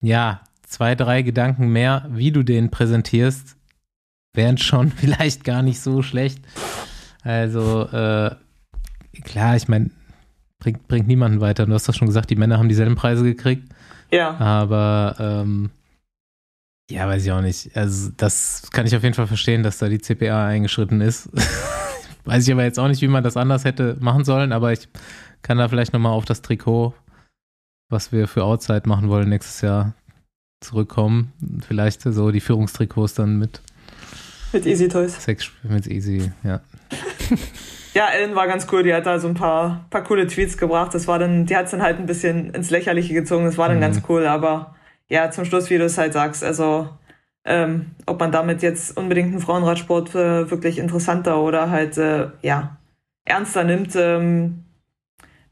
ja, zwei, drei Gedanken mehr, wie du den präsentierst, wären schon vielleicht gar nicht so schlecht. Also, äh, klar, ich meine, bringt, bringt niemanden weiter. Du hast doch schon gesagt, die Männer haben dieselben Preise gekriegt. Ja. Aber, ähm, ja, weiß ich auch nicht. Also, das kann ich auf jeden Fall verstehen, dass da die CPA eingeschritten ist. weiß ich aber jetzt auch nicht, wie man das anders hätte machen sollen, aber ich kann da vielleicht nochmal auf das Trikot was wir für Outside machen wollen nächstes Jahr zurückkommen. Vielleicht so die Führungstrikots dann mit. Mit Easy Toys. Sex mit Easy, ja. ja, Ellen war ganz cool. Die hat da so ein paar, paar coole Tweets gebracht. Das war dann, die hat es dann halt ein bisschen ins Lächerliche gezogen. Das war dann mhm. ganz cool. Aber ja, zum Schluss, wie du es halt sagst, also ähm, ob man damit jetzt unbedingt einen Frauenradsport äh, wirklich interessanter oder halt äh, ja ernster nimmt, ähm,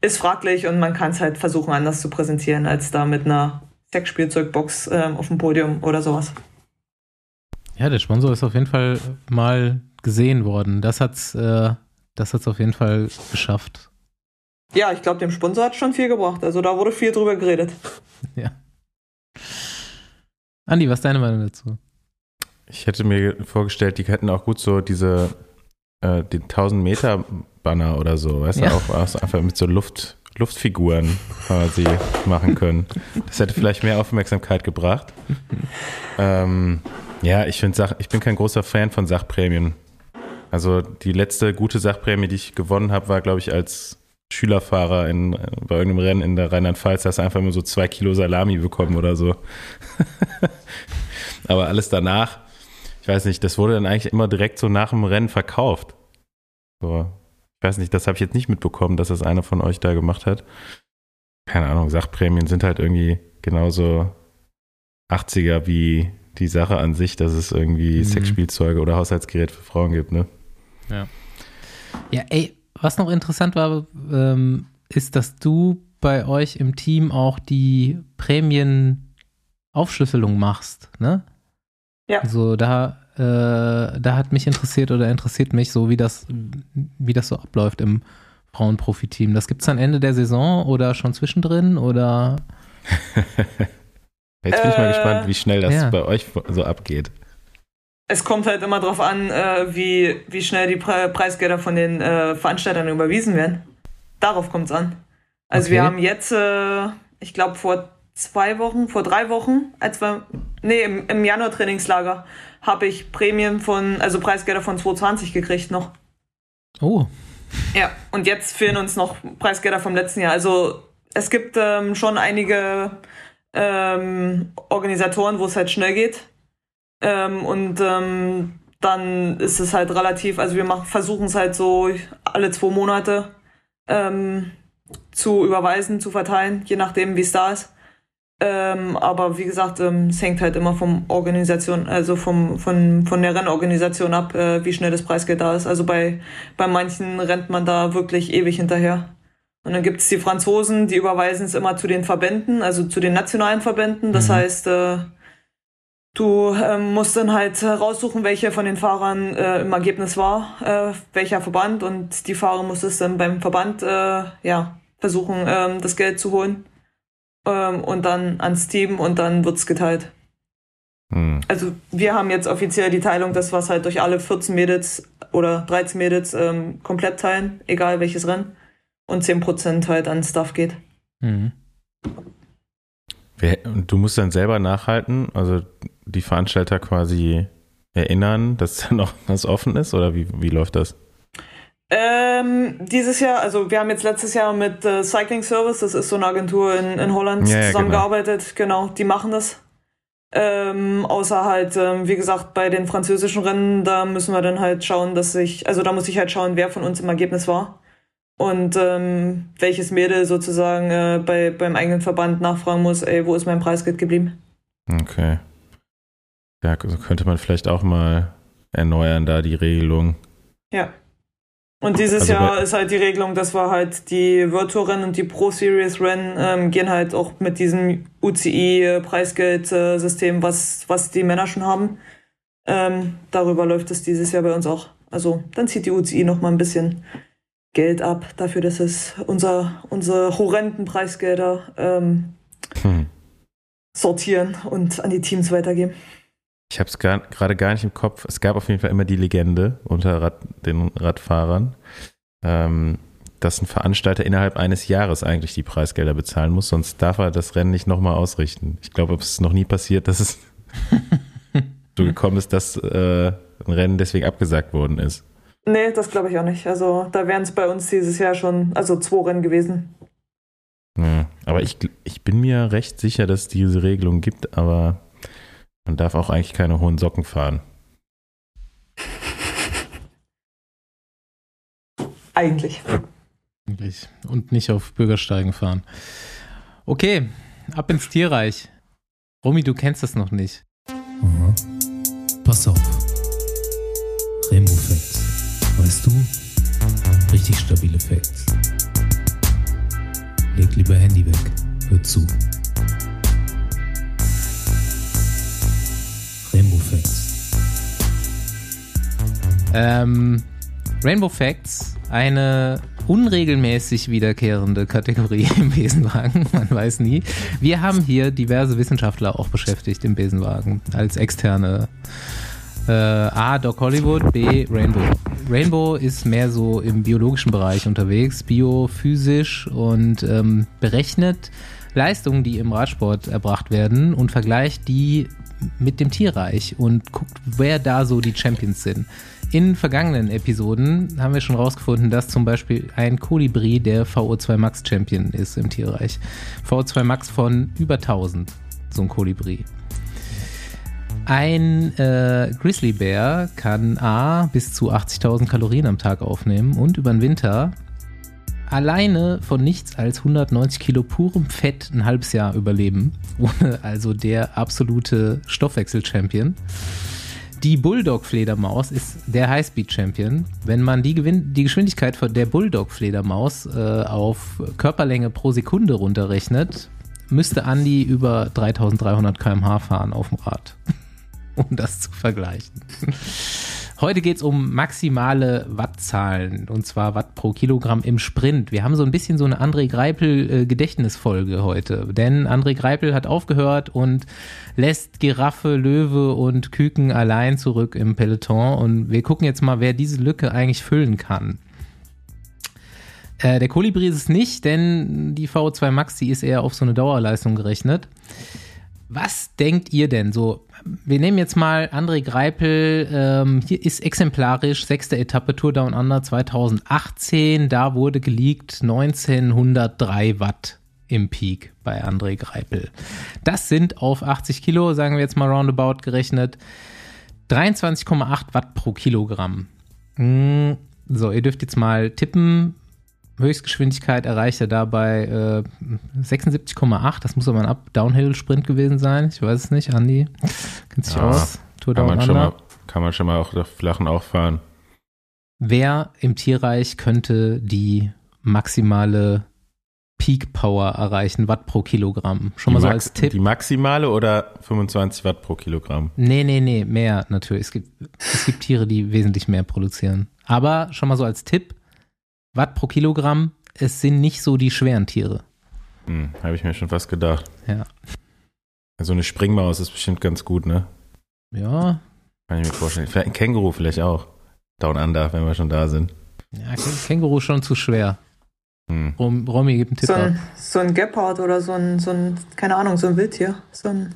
ist fraglich und man kann es halt versuchen, anders zu präsentieren, als da mit einer Sexspielzeugbox ähm, auf dem Podium oder sowas. Ja, der Sponsor ist auf jeden Fall mal gesehen worden. Das hat's, äh, das hat's auf jeden Fall geschafft. Ja, ich glaube, dem Sponsor hat schon viel gebracht. Also da wurde viel drüber geredet. Ja. Andi, was ist deine Meinung dazu? Ich hätte mir vorgestellt, die hätten auch gut so diese äh, den 1000 Meter Banner oder so, weißt ja. du, auch, auch einfach mit so Luft, Luftfiguren quasi machen können. Das hätte vielleicht mehr Aufmerksamkeit gebracht. ähm, ja, ich finde ich bin kein großer Fan von Sachprämien. Also die letzte gute Sachprämie, die ich gewonnen habe, war, glaube ich, als Schülerfahrer in, bei irgendeinem Rennen in der Rheinland-Pfalz, hast du einfach nur so zwei Kilo Salami bekommen oder so. Aber alles danach, ich weiß nicht, das wurde dann eigentlich immer direkt so nach dem Rennen verkauft. So, ich weiß nicht, das habe ich jetzt nicht mitbekommen, dass das einer von euch da gemacht hat. Keine Ahnung, Sachprämien sind halt irgendwie genauso 80er wie die Sache an sich, dass es irgendwie mhm. Sexspielzeuge oder Haushaltsgeräte für Frauen gibt, ne? Ja. Ja, ey, was noch interessant war, ähm, ist, dass du bei euch im Team auch die Prämienaufschlüsselung machst, ne? Ja. Also da äh, da hat mich interessiert oder interessiert mich so, wie das, wie das so abläuft im Frauenprofi-Team. Das gibt es am Ende der Saison oder schon zwischendrin oder? Jetzt bin ich mal äh, gespannt, wie schnell das ja. bei euch so abgeht. Es kommt halt immer darauf an, äh, wie, wie schnell die Pre Preisgelder von den äh, Veranstaltern überwiesen werden. Darauf kommt es an. Also okay. wir haben jetzt, äh, ich glaube vor zwei Wochen, vor drei Wochen, als wir, nee, im, im Januar Trainingslager, habe ich Prämien von, also Preisgelder von 220 gekriegt noch. Oh. Ja, und jetzt fehlen uns noch Preisgelder vom letzten Jahr. Also es gibt ähm, schon einige ähm, Organisatoren, wo es halt schnell geht. Ähm, und ähm, dann ist es halt relativ, also wir versuchen es halt so alle zwei Monate ähm, zu überweisen, zu verteilen, je nachdem, wie es da ist. Ähm, aber wie gesagt, ähm, es hängt halt immer vom Organisation, also vom, von, von der Rennorganisation ab, äh, wie schnell das Preisgeld da ist. Also bei, bei manchen rennt man da wirklich ewig hinterher. Und dann gibt es die Franzosen, die überweisen es immer zu den Verbänden, also zu den nationalen Verbänden. Das mhm. heißt, äh, Du ähm, musst dann halt raussuchen, welcher von den Fahrern äh, im Ergebnis war, äh, welcher Verband und die Fahrer musstest dann beim Verband äh, ja versuchen, ähm, das Geld zu holen ähm, und dann ans Team und dann wird's geteilt. Hm. Also wir haben jetzt offiziell die Teilung, dass wir es halt durch alle 14 Mädels oder 13 Mädels ähm, komplett teilen, egal welches Rennen und 10% halt an Stuff geht. Mhm. Und du musst dann selber nachhalten, also die Veranstalter quasi erinnern, dass noch was offen ist oder wie, wie läuft das? Ähm, dieses Jahr, also wir haben jetzt letztes Jahr mit äh, Cycling Service, das ist so eine Agentur in, in Holland, ja, ja, zusammengearbeitet. Genau. genau, die machen das. Ähm, außer halt, ähm, wie gesagt, bei den französischen Rennen, da müssen wir dann halt schauen, dass ich, also da muss ich halt schauen, wer von uns im Ergebnis war und ähm, welches Mädel sozusagen äh, bei, beim eigenen Verband nachfragen muss, ey, wo ist mein Preisgeld geblieben? Okay. Ja, so könnte man vielleicht auch mal erneuern, da die Regelung. Ja. Und dieses also Jahr ist halt die Regelung, dass wir halt die Virtual Rennen und die Pro Series Rennen ähm, gehen halt auch mit diesem UCI Preisgeldsystem, was, was die Männer schon haben. Ähm, darüber läuft es dieses Jahr bei uns auch. Also dann zieht die UCI noch mal ein bisschen Geld ab dafür, dass es unser, unsere horrenden Preisgelder ähm, hm. sortieren und an die Teams weitergeben. Ich habe es gerade gar nicht im Kopf. Es gab auf jeden Fall immer die Legende unter Rad, den Radfahrern, ähm, dass ein Veranstalter innerhalb eines Jahres eigentlich die Preisgelder bezahlen muss, sonst darf er das Rennen nicht nochmal ausrichten. Ich glaube, es ist noch nie passiert, dass es so gekommen ist, dass äh, ein Rennen deswegen abgesagt worden ist. Nee, das glaube ich auch nicht. Also da wären es bei uns dieses Jahr schon, also zwei Rennen gewesen. Ja, aber ich, ich bin mir recht sicher, dass es diese Regelung gibt, aber man darf auch eigentlich keine hohen Socken fahren. Eigentlich. Eigentlich. Und nicht auf Bürgersteigen fahren. Okay, ab ins Tierreich. Romy, du kennst das noch nicht. Aha. Pass auf. Rainbow Facts. Weißt du? Richtig stabile Facts. Leg lieber Handy weg. Hör zu. Ähm, Rainbow Facts, eine unregelmäßig wiederkehrende Kategorie im Besenwagen, man weiß nie. Wir haben hier diverse Wissenschaftler auch beschäftigt im Besenwagen als externe äh, A. Doc Hollywood, B. Rainbow. Rainbow ist mehr so im biologischen Bereich unterwegs, biophysisch und ähm, berechnet Leistungen, die im Radsport erbracht werden und vergleicht die mit dem Tierreich und guckt, wer da so die Champions sind. In vergangenen Episoden haben wir schon rausgefunden, dass zum Beispiel ein Kolibri der VO2 Max Champion ist im Tierreich. VO2 Max von über 1000, so ein Kolibri. Ein äh, Grizzlybär kann A bis zu 80.000 Kalorien am Tag aufnehmen und über den Winter alleine von nichts als 190 Kilo purem Fett ein halbes Jahr überleben. Ohne also der absolute Stoffwechsel-Champion. Die Bulldog-Fledermaus ist der Highspeed-Champion. Wenn man die, Gewinn die Geschwindigkeit von der Bulldog-Fledermaus äh, auf Körperlänge pro Sekunde runterrechnet, müsste Andy über 3300 km/h fahren auf dem Rad. um das zu vergleichen. Heute geht es um maximale Wattzahlen und zwar Watt pro Kilogramm im Sprint. Wir haben so ein bisschen so eine André Greipel-Gedächtnisfolge äh, heute, denn André Greipel hat aufgehört und lässt Giraffe, Löwe und Küken allein zurück im Peloton und wir gucken jetzt mal, wer diese Lücke eigentlich füllen kann. Äh, der Kolibri ist es nicht, denn die VO2 Max, die ist eher auf so eine Dauerleistung gerechnet. Was denkt ihr denn so? Wir nehmen jetzt mal André Greipel, ähm, hier ist exemplarisch, sechste Etappe Tour Down Under 2018, da wurde geleakt 1903 Watt im Peak bei André Greipel. Das sind auf 80 Kilo, sagen wir jetzt mal roundabout gerechnet, 23,8 Watt pro Kilogramm. Hm, so, ihr dürft jetzt mal tippen, Höchstgeschwindigkeit erreicht er dabei äh, 76,8. Das muss aber ein Up-Downhill-Sprint gewesen sein. Ich weiß es nicht. Andi, kennt sich ja, aus? Tour kann, man schon mal, kann man schon mal auch auf Flachen auch fahren. Wer im Tierreich könnte die maximale Peak Power erreichen, Watt pro Kilogramm. Schon mal die so Max- als Tipp. Die maximale oder 25 Watt pro Kilogramm? Nee, nee, nee, mehr natürlich. Es gibt, es gibt Tiere, die wesentlich mehr produzieren. Aber schon mal so als Tipp, Watt pro Kilogramm, es sind nicht so die schweren Tiere. Hm, Habe ich mir schon fast gedacht. Ja. So eine Springmaus ist bestimmt ganz gut, ne? Ja, Kann ich mir vorstellen. Vielleicht ein Känguru vielleicht auch. Down Under, wenn wir schon da sind. ja Kä- Känguru ist schon zu schwer. Hm. Rom, Romy gibt einen Tipp So ab. ein, so ein Gepard oder so ein, so ein, keine Ahnung, so ein Wildtier. So, ein,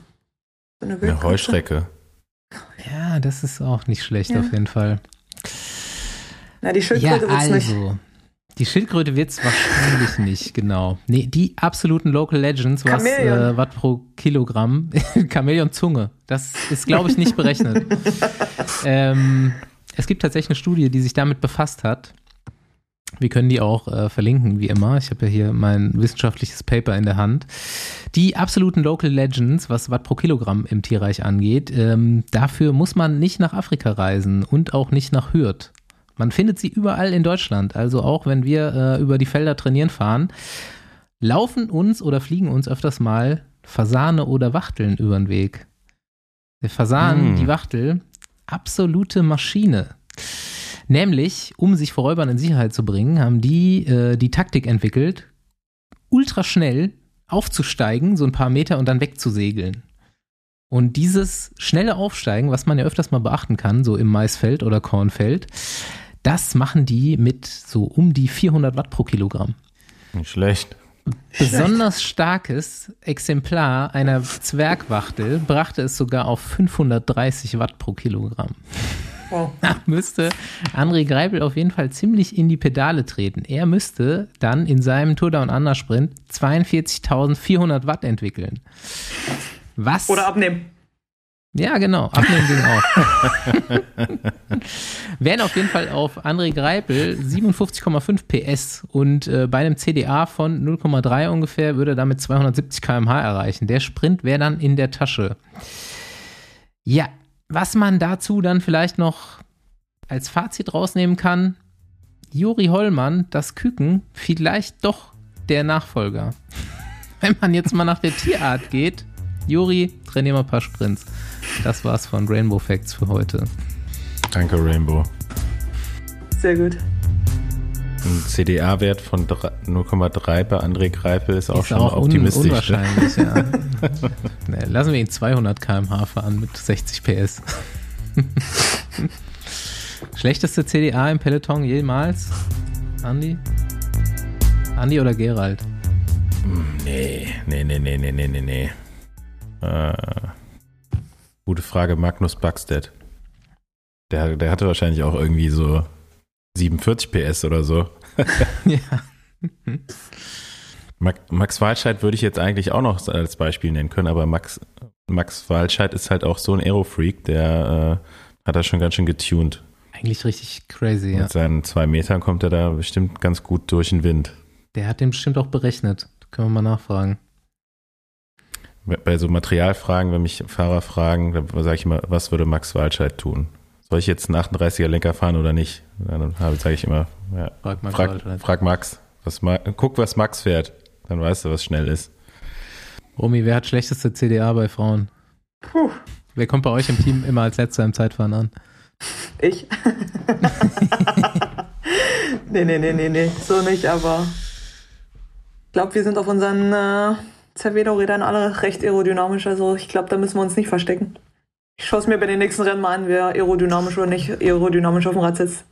so eine Eine Wildkatze. Heuschrecke. Ja, das ist auch nicht schlecht Ja. auf jeden Fall. Na, die Ja, Schildkröte wird's nicht. Die Schildkröte wird es wahrscheinlich nicht, genau. Nee, die absoluten Local Legends, was äh, Watt pro Kilogramm. Chamäleon Zunge. Das ist, glaube ich, nicht berechnet. ähm, es gibt tatsächlich eine Studie, die sich damit befasst hat. Wir können die auch äh, verlinken, wie immer. Ich habe ja hier mein wissenschaftliches Paper in der Hand. Die absoluten Local Legends, was Watt pro Kilogramm im Tierreich angeht, ähm, dafür muss man nicht nach Afrika reisen und auch nicht nach Hürth. Man findet sie überall in Deutschland. Also auch wenn wir äh, über die Felder trainieren fahren, laufen uns oder fliegen uns öfters mal Fasane oder Wachteln über den Weg. Der Fasan, Hm. die Wachtel, absolute Maschine. Nämlich, um sich vor Räubern in Sicherheit zu bringen, haben die äh, die Taktik entwickelt, ultra schnell aufzusteigen, so ein paar Meter und dann wegzusegeln. Und dieses schnelle Aufsteigen, was man ja öfters mal beachten kann, so im Maisfeld oder Kornfeld, das machen die mit so um die 400 Watt pro Kilogramm. Nicht schlecht. Besonders starkes Exemplar einer Zwergwachtel brachte es sogar auf 530 Watt pro Kilogramm. Wow. Da müsste André Greipel auf jeden Fall ziemlich in die Pedale treten. Er müsste dann in seinem Tour Down Under Sprint 42.400 Watt entwickeln. Was? Oder abnehmen. Ja, genau. Abnehmen ging auch. Wären auf jeden Fall auf André Greipel 57,5 PS und äh, bei einem CDA von 0,3 ungefähr würde er damit 270 km/h erreichen. Der Sprint wäre dann in der Tasche. Ja, was man dazu dann vielleicht noch als Fazit rausnehmen kann, Juri Hollmann, das Küken, vielleicht doch der Nachfolger. Wenn man jetzt mal nach der Tierart geht, Juri, trainier mal ein paar Sprints. Das war's von Rainbow Facts für heute. Danke, Rainbow. Sehr gut. Ein CDA-Wert von drei- 0,3 bei André Greipel ist auch Ist schon auch un optimistisch. ne? unwahrscheinlich, ja. nee, lassen wir ihn 200 km/h fahren mit 60 PS. Schlechteste CDA im Peloton jemals? Andi? Andi oder Gerald? Nee, nee, nee, nee, nee, nee, nee, nee. Äh, gute Frage, Magnus Buckstead. Der, der hatte wahrscheinlich auch irgendwie so 47 PS oder so. ja. Max, Walscheid würde ich jetzt eigentlich auch noch als Beispiel nennen können, aber Max, Max Walscheid ist halt auch so ein Aerofreak, der äh, hat er schon ganz schön getuned. Eigentlich richtig crazy, ja. Mit seinen zwei Metern kommt er da bestimmt ganz gut durch den Wind. Der hat den bestimmt auch berechnet. Können wir mal nachfragen. Bei so Materialfragen, wenn mich Fahrer fragen, dann sage ich immer, was würde Max Walscheid tun? Soll ich jetzt einen 38er Lenker fahren oder nicht? Dann sage ich immer, ja, Frag mal frag, Walscheid. frag Max. Was, Ma- guck, was Max fährt. Dann weißt du, was schnell ist. Romy, wer hat schlechteste CDA bei Frauen? Puh, Wer kommt bei euch im Team immer als letzter im Zeitfahren an? ich. nee, nee, nee, nee, nee, so nicht, aber ich glaube, wir sind auf unseren äh, Cervelo-Rädern alle recht aerodynamisch, also ich glaube, da müssen wir uns nicht verstecken. Ich schaue es mir bei den nächsten Rennen mal an, wer aerodynamisch oder nicht aerodynamisch auf dem Rad sitzt.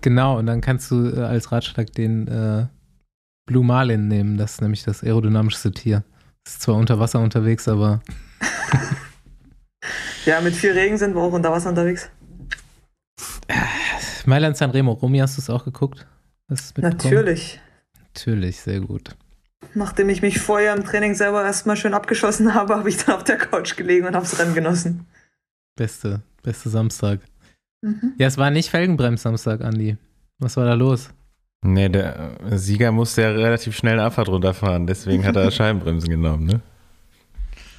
Genau, und dann kannst du äh, als Ratschlag den äh, Blue Marlin nehmen. Das ist nämlich das aerodynamischste Tier. Ist zwar unter Wasser unterwegs, aber Ja, mit viel Regen sind wir auch unter Wasser unterwegs. Mailand Sanremo. Romy, hast du es auch geguckt? Natürlich. Natürlich, sehr gut. Nachdem ich mich vorher im Training selber erstmal schön abgeschossen habe, habe ich dann auf der Couch gelegen und habe das Rennen genossen. Beste, beste Samstag. Mhm. Ja, es war nicht Felgenbrems-Samstag, Andi. Was war da los? Nee, der äh, Sieger musste ja relativ schnell eine Abfahrt runterfahren, deswegen hat er Scheibenbremsen genommen, ne?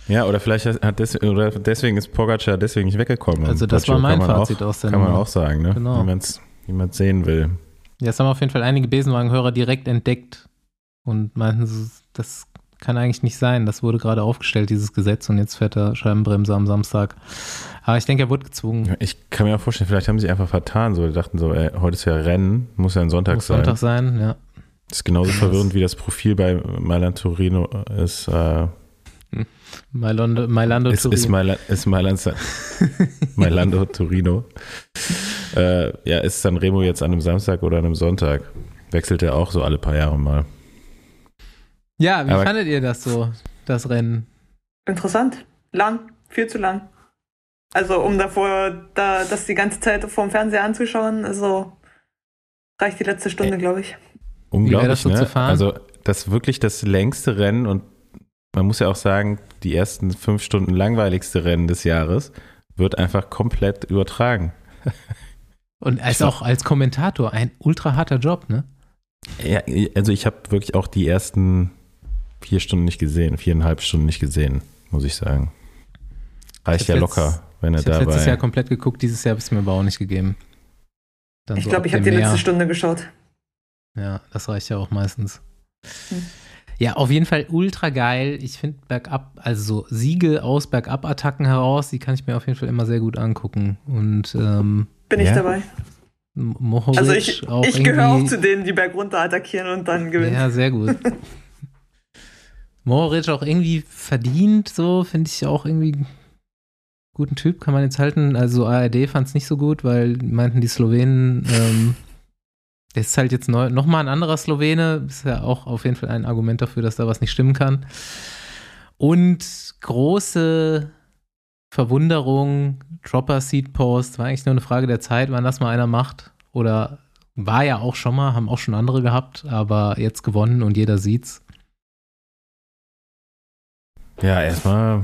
Ja, oder vielleicht hat des, oder deswegen ist Pogacar deswegen nicht weggekommen. Also das Pogacar war mein Fazit auch, aus der Kann man auch sagen, ne? Genau. Wie man es sehen will. Ja, es haben auf jeden Fall einige Besenwagenhörer direkt entdeckt, und meinten, das kann eigentlich nicht sein. Das wurde gerade aufgestellt, dieses Gesetz, und jetzt fährt er Scheibenbremse am Samstag. Aber ich denke, er wurde gezwungen. Ich kann mir auch vorstellen, vielleicht haben sie einfach vertan. So, die dachten so, ey, heute ist ja Rennen, muss ja ein Sonntag Muss sein. Sonntag sein, ja. Das ist genauso verwirrend wie das Profil bei Mailand Torino ist. Äh, Mailando, Mailando ist, ist, Turin. Mailand, ist Mailand, Mailando Torino. Äh, ja, ist San Remo jetzt an einem Samstag oder an einem Sonntag? Wechselt er auch so alle paar Jahre mal. Ja, wie Aber- fandet ihr das so, das Rennen? Interessant. Lang. Viel zu lang. Also, um davor, da, das die ganze Zeit vorm Fernseher anzuschauen, also reicht die letzte Stunde, glaube ich. Unglaublich, das so ne? zu fahren? Also, das ist wirklich das längste Rennen und man muss ja auch sagen, die ersten fünf Stunden langweiligste Rennen des Jahres wird einfach komplett übertragen. Und als auch als Kommentator ein ultra harter Job, ne? Ja, also ich habe wirklich auch die ersten vier Stunden nicht gesehen, viereinhalb Stunden nicht gesehen, muss ich sagen. Reicht Ich ja locker, wenn er Ich habe letztes Jahr komplett geguckt, dieses Jahr habe es mir aber auch nicht gegeben. Dann Ich so glaube, ich habe die letzte Stunde geschaut. Ja, das reicht ja auch meistens. Hm. Ja, auf jeden Fall ultra geil. Ich finde Bergab, also so Siege aus Bergab-Attacken heraus, die kann ich mir auf jeden Fall immer sehr gut angucken. Und ähm, Bin ich Ja? dabei. Mohoric Also ich, auch ich gehöre auch zu denen, die bergunter attackieren und dann gewinnen. Ja, sehr gut. Mohoric auch irgendwie verdient, so finde ich auch irgendwie guten Typ, kann man jetzt halten. Also ARD fand es nicht so gut, weil meinten die Slowenen, ähm, der ist halt jetzt neu, nochmal ein anderer Slowene, ist ja auch auf jeden Fall ein Argument dafür, dass da was nicht stimmen kann. Und große Verwunderung, Dropper Seed Post, war eigentlich nur eine Frage der Zeit, wann das mal einer macht. Oder war ja auch schon mal, haben auch schon andere gehabt, aber jetzt gewonnen und jeder sieht's. Ja, erstmal,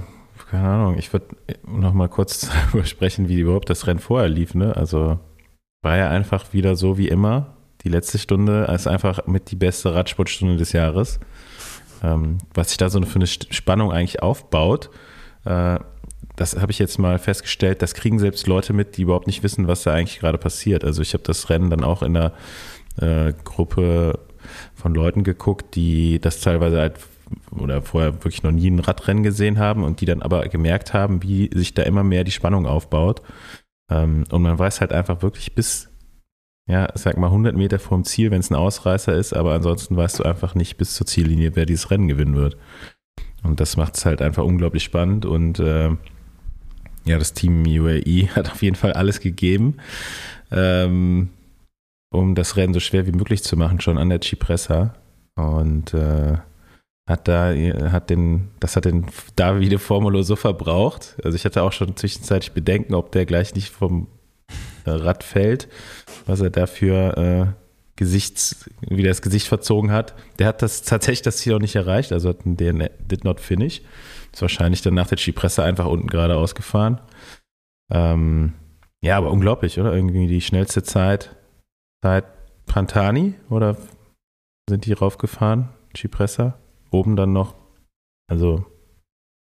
keine Ahnung, ich würde noch mal kurz darüber sprechen, wie überhaupt das Rennen vorher lief. Ne? Also war ja einfach wieder so wie immer. Die letzte Stunde ist einfach mit die beste Radsportstunde des Jahres. Ähm, was sich da so für eine Spannung eigentlich aufbaut, äh, das habe ich jetzt mal festgestellt, das kriegen selbst Leute mit, die überhaupt nicht wissen, was da eigentlich gerade passiert. Also ich habe das Rennen dann auch in der äh, Gruppe von Leuten geguckt, die das teilweise halt oder vorher wirklich noch nie ein Radrennen gesehen haben und die dann aber gemerkt haben, wie sich da immer mehr die Spannung aufbaut. Ähm, und man weiß halt einfach wirklich bis, ja, sag mal 100 Meter vorm Ziel, wenn es ein Ausreißer ist, aber ansonsten weißt du einfach nicht bis zur Ziellinie, wer dieses Rennen gewinnen wird. Und das macht es halt einfach unglaublich spannend und äh, ja, das Team UAE hat auf jeden Fall alles gegeben, ähm, um das Rennen so schwer wie möglich zu machen, schon an der Cipressa. Und äh, hat da, hat den, das hat den Davide Formulo so verbraucht. Also ich hatte auch schon zwischenzeitlich Bedenken, ob der gleich nicht vom äh, Rad fällt, was er dafür äh, Gesichts, wie das Gesicht verzogen hat. Der hat das tatsächlich das Ziel auch nicht erreicht, also hat einen DN Did Not Finish. Ist wahrscheinlich dann nach der Cipressa einfach unten geradeaus gefahren. Ähm, ja, aber unglaublich, oder? Irgendwie die schnellste Zeit seit Pantani oder sind die raufgefahren, Cipressa? Oben dann noch, also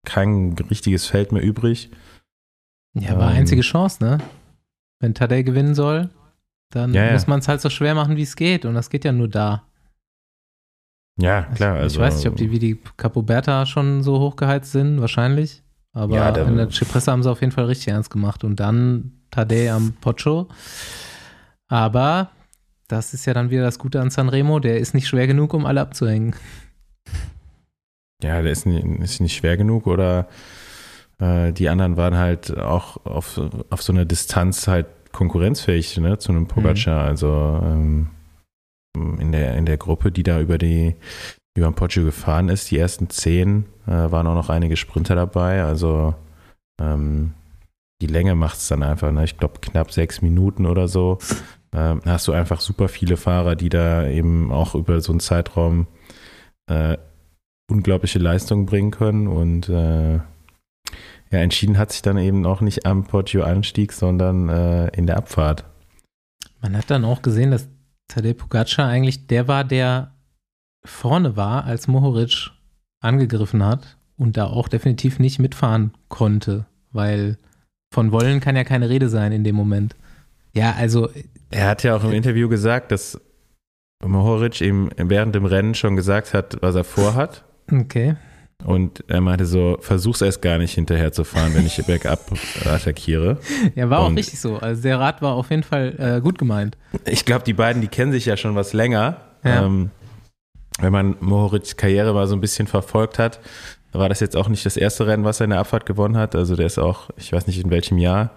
kein richtiges Feld mehr übrig. Ja, war Ähm. einzige Chance, ne? Wenn Tadej gewinnen soll, dann Ja, muss man es halt so schwer machen, wie es geht. Und das geht ja nur da. Ja, klar. ich Also, weiß nicht, ob die wie die Capoberta schon so hochgeheizt sind, wahrscheinlich. Aber Ja, da- in der Cipressa haben sie auf jeden Fall richtig ernst gemacht. Und dann Tadej am Pocho. Aber das ist ja dann wieder das Gute an Sanremo. Der ist nicht schwer genug, um alle abzuhängen. Ja, der ist nicht, ist nicht schwer genug oder äh, die anderen waren halt auch auf, auf so einer Distanz halt konkurrenzfähig ne, zu einem Pogacar. Also ähm, in, der, in der Gruppe, die da über die über den Poggio gefahren ist, die ersten zehn äh, waren auch noch einige Sprinter dabei. Also ähm, die Länge macht es dann einfach. Ne? Ich glaube knapp sechs Minuten oder so. Ähm, hast du einfach super viele Fahrer, die da eben auch über so einen Zeitraum äh, unglaubliche Leistungen bringen können und äh, ja, entschieden hat sich dann eben auch nicht am Poggio-Anstieg, sondern äh, in der Abfahrt. Man hat dann auch gesehen, dass Tadej Pogacar eigentlich der war, der vorne war, als Mohoric angegriffen hat und da auch definitiv nicht mitfahren konnte, weil von wollen kann ja keine Rede sein in dem Moment. Ja, also Er hat ja auch im Interview gesagt, dass Mohoric ihm während dem Rennen schon gesagt hat, was er vorhat. Okay. Und er meinte so, versuch's erst gar nicht hinterher zu fahren, wenn ich bergab attackiere. Ja, war auch Und- richtig so. Also der Rat war auf jeden Fall äh, gut gemeint. Ich glaube, die beiden, die kennen sich ja schon was länger. Ja. Ähm, wenn man Mohorics Karriere mal so ein bisschen verfolgt hat, war das jetzt auch nicht das erste Rennen, was er in der Abfahrt gewonnen hat. Also der ist auch, ich weiß nicht in welchem Jahr,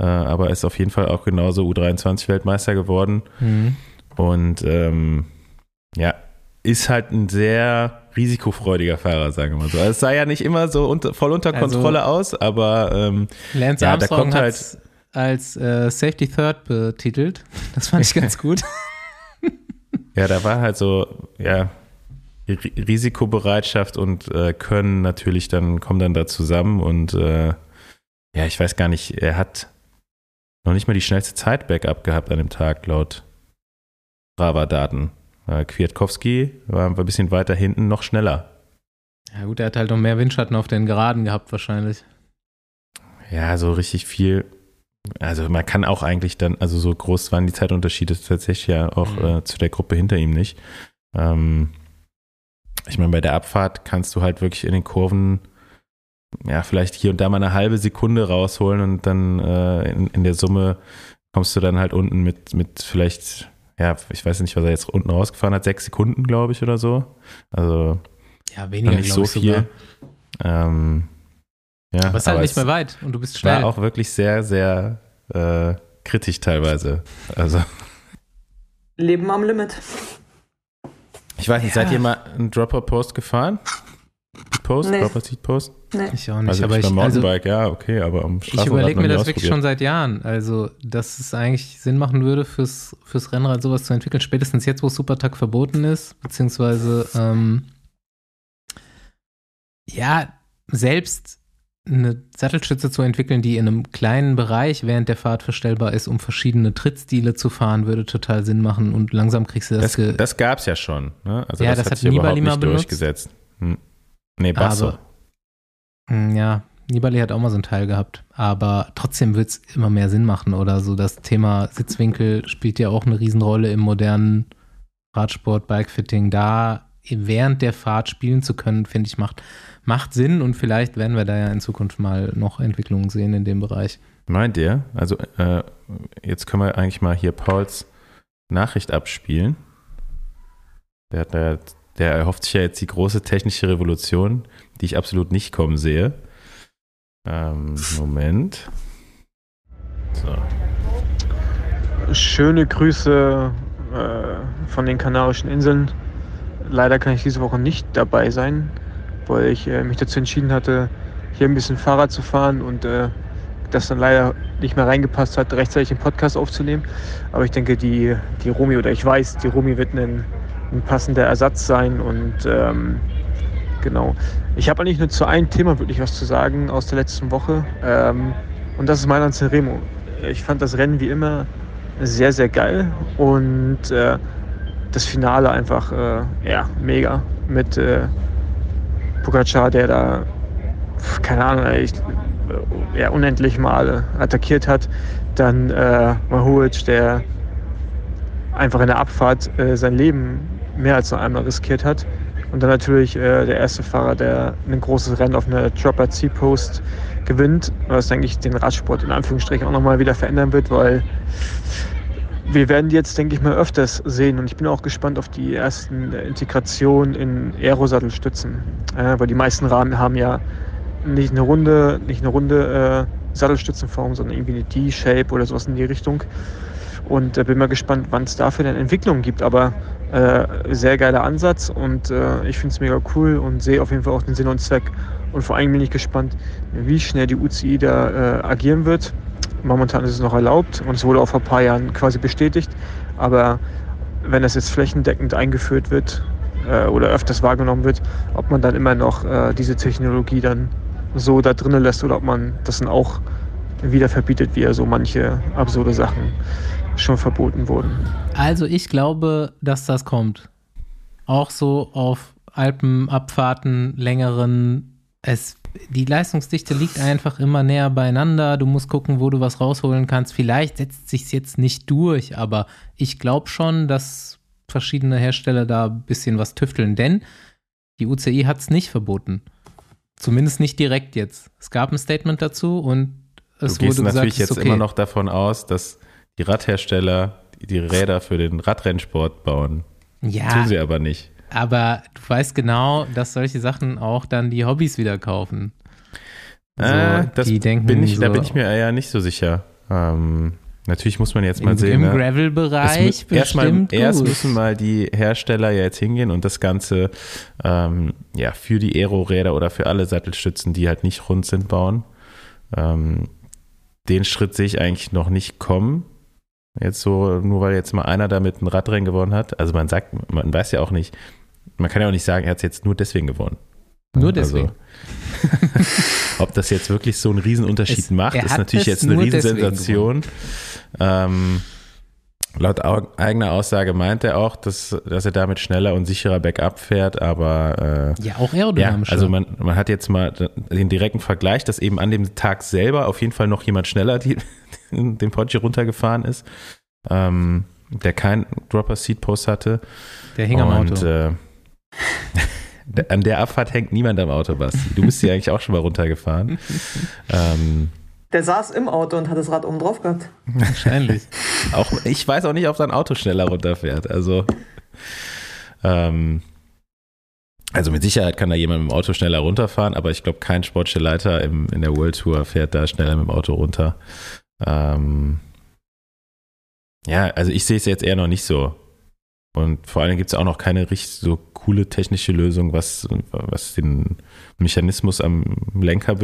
äh, aber ist auf jeden Fall auch genauso U23-Weltmeister geworden. Mhm. Und ähm, ja, ist halt ein sehr risikofreudiger Fahrer, sagen wir mal so. Also es sah ja nicht immer so unter, voll unter Also- Kontrolle aus, aber ähm, Lance Ja, da Armstrong kommt hat halt- als äh, Safety Third betitelt. Das fand ich ganz gut. ja, da war halt so, ja, Ri- Risikobereitschaft und äh, Können natürlich dann, kommen dann da zusammen und äh, ja, ich weiß gar nicht, er hat noch nicht mal die schnellste Zeit Backup gehabt an dem Tag, laut Brava-Daten. Äh, Kwiatkowski war ein bisschen weiter hinten, noch schneller. Ja gut, er hat halt noch mehr Windschatten auf den Geraden gehabt wahrscheinlich. Ja, so richtig viel. Also man kann auch eigentlich dann, also so groß waren die Zeitunterschiede tatsächlich ja auch Mhm. äh, zu der Gruppe hinter ihm nicht. Ähm, ich meine, bei der Abfahrt kannst du halt wirklich in den Kurven ja vielleicht hier und da mal eine halbe Sekunde rausholen und dann äh, in, in der Summe kommst du dann halt unten mit, mit vielleicht, ja, ich weiß nicht, was er jetzt unten rausgefahren hat, sechs Sekunden, glaube ich, oder so. Also Ja, weniger, nicht glaube so ich viel. sogar. Ähm, ja, Aber es ist halt nicht mehr weit und du bist schnell. war auch wirklich sehr, sehr äh, kritisch teilweise. Also, Leben am Limit. ich weiß nicht, Ja. seid ihr mal einen Dropper-Post gefahren? Post? Nee. Dropper-Seat-Post? Nee. ich auch nicht, Also, aber ich beim also, Mountainbike, ja, okay, aber am ich überlege mir das wirklich schon seit Jahren. Also, dass es eigentlich Sinn machen würde, fürs, fürs Rennrad sowas zu entwickeln. Spätestens jetzt, wo Supertag verboten ist, beziehungsweise, ähm, ja, selbst eine Sattelstütze zu entwickeln, die in einem kleinen Bereich während der Fahrt verstellbar ist, um verschiedene Trittstile zu fahren, würde total Sinn machen und langsam kriegst du das, Das, das gab es ja schon. Ne? Also Ja, das, das hat hat Nibali mal nicht benutzt. durchgesetzt. Hm. Nee, Basso. Aber- Hm, Ja, Nibali hat auch mal so einen Teil gehabt, aber trotzdem wird es immer mehr Sinn machen oder so. Das Thema Sitzwinkel spielt ja auch eine Riesenrolle im modernen Radsport, Bikefitting. Da während der Fahrt spielen zu können, finde ich, macht, macht Sinn und vielleicht werden wir da ja in Zukunft mal noch Entwicklungen sehen in dem Bereich. Meint ihr? Also, äh, jetzt können wir eigentlich mal hier Pauls Nachricht abspielen. Der, hat da, der erhofft sich ja jetzt die große technische Revolution, die ich absolut nicht kommen sehe. Ähm, Moment. So. Schöne Grüße äh, von den Kanarischen Inseln. Leider kann ich diese Woche nicht dabei sein, weil ich äh, mich dazu entschieden hatte, hier ein bisschen Fahrrad zu fahren und äh, das dann leider nicht mehr reingepasst hat, rechtzeitig den Podcast aufzunehmen. Aber ich denke, die, die Romi, oder ich weiß, die Romi wird ein, ein passender Ersatz sein und ähm, genau. Ich habe eigentlich nur zu einem Thema wirklich was zu sagen aus der letzten Woche ähm, und das ist Mailand Sanremo. Ich fand das Rennen wie immer sehr, sehr geil und äh, das Finale einfach äh, ja, mega mit äh, Pogacar, der da, keine Ahnung, ich, äh, ja, unendlich Male attackiert hat. Dann äh, Mahuic, der einfach in der Abfahrt äh, sein Leben mehr als nur einmal riskiert hat. Und dann natürlich äh, der erste Fahrer, der ein großes Rennen auf einer Dropper C-Post gewinnt, was, denke ich, den Radsport in Anführungsstrichen auch nochmal wieder verändern wird, weil wir werden die jetzt, denke ich mal, öfters sehen. Und ich bin auch gespannt auf die ersten äh, Integrationen in Aero-Sattelstützen. Äh, weil die meisten Rahmen haben ja nicht eine runde, nicht eine runde äh, Sattelstützenform, sondern irgendwie eine D-Shape oder sowas in die Richtung. Und äh, bin mal gespannt, wann es dafür dann Entwicklungen gibt. Aber äh, sehr geiler Ansatz und äh, ich finde es mega cool und sehe auf jeden Fall auch den Sinn und Zweck. Und vor allem bin ich gespannt, wie schnell die UCI da äh, agieren wird. Momentan ist es noch erlaubt und es wurde auch vor ein paar Jahren quasi bestätigt. Aber wenn das jetzt flächendeckend eingeführt wird äh, oder öfters wahrgenommen wird, ob man dann immer noch äh, diese Technologie dann so da drinnen lässt oder ob man das dann auch wieder verbietet, wie ja so manche absurde Sachen schon verboten wurden. Also ich glaube, dass das kommt. Auch so auf Alpenabfahrten, längeren. Es, die Leistungsdichte liegt einfach immer näher beieinander. Du musst gucken, wo du was rausholen kannst. Vielleicht setzt sich jetzt nicht durch, aber ich glaube schon, dass verschiedene Hersteller da ein bisschen was tüfteln, denn die UCI hat es nicht verboten. Zumindest nicht direkt jetzt. Es gab ein Statement dazu und es du gehst wurde gesagt, natürlich jetzt okay. immer noch davon aus, dass die Radhersteller die Räder für den Radrennsport bauen. ja, Tun sie aber nicht. aber du weißt genau, dass solche Sachen auch dann die Hobbys wieder kaufen. Also, äh, das die denken bin ich, da so, bin ich mir eher nicht so sicher. Ähm, natürlich muss man jetzt mal im, sehen. im ne? Gravel-Bereich bestimmt erst gut. müssen mal die Hersteller ja jetzt hingehen und das Ganze ähm, ja, für die Aero-Räder oder für alle Sattelstützen, die halt nicht rund sind, bauen. Ähm, den Schritt sehe ich eigentlich noch nicht kommen. Jetzt so, nur weil jetzt mal einer damit ein Radrennen gewonnen hat. Also man sagt, man weiß ja auch nicht, man kann ja auch nicht sagen, er hat es jetzt nur deswegen gewonnen. Nur Also, deswegen. ob das jetzt wirklich so einen Riesenunterschied Es- macht, ist natürlich jetzt eine Riesensensation. Ähm, laut au- eigener Aussage meint er auch, dass, dass er damit schneller und sicherer bergab fährt, aber äh, Ja, auch ja, aerodynamischer. also man, man hat jetzt mal den direkten Vergleich, dass eben an dem Tag selber auf jeden Fall noch jemand schneller die, den Porsche runtergefahren ist, ähm, der kein Dropper Seat Post hatte. der hing am und, Auto. Äh, an der Abfahrt hängt niemand am Auto, Basti. Du bist ja eigentlich auch schon mal runtergefahren. ähm, Der saß im Auto und hat das Rad oben drauf gehabt. Wahrscheinlich. auch, ich weiß auch nicht, ob sein Auto schneller runterfährt. Also, ähm, also mit Sicherheit kann da jemand mit dem Auto schneller runterfahren, aber ich glaube, kein Sportstelleiter im, in der World Tour fährt da schneller mit dem Auto runter. Ähm, ja, also ich sehe es jetzt eher noch nicht so. Und vor allem gibt es auch noch keine richtig so coole technische Lösung, was, was den Mechanismus am Lenker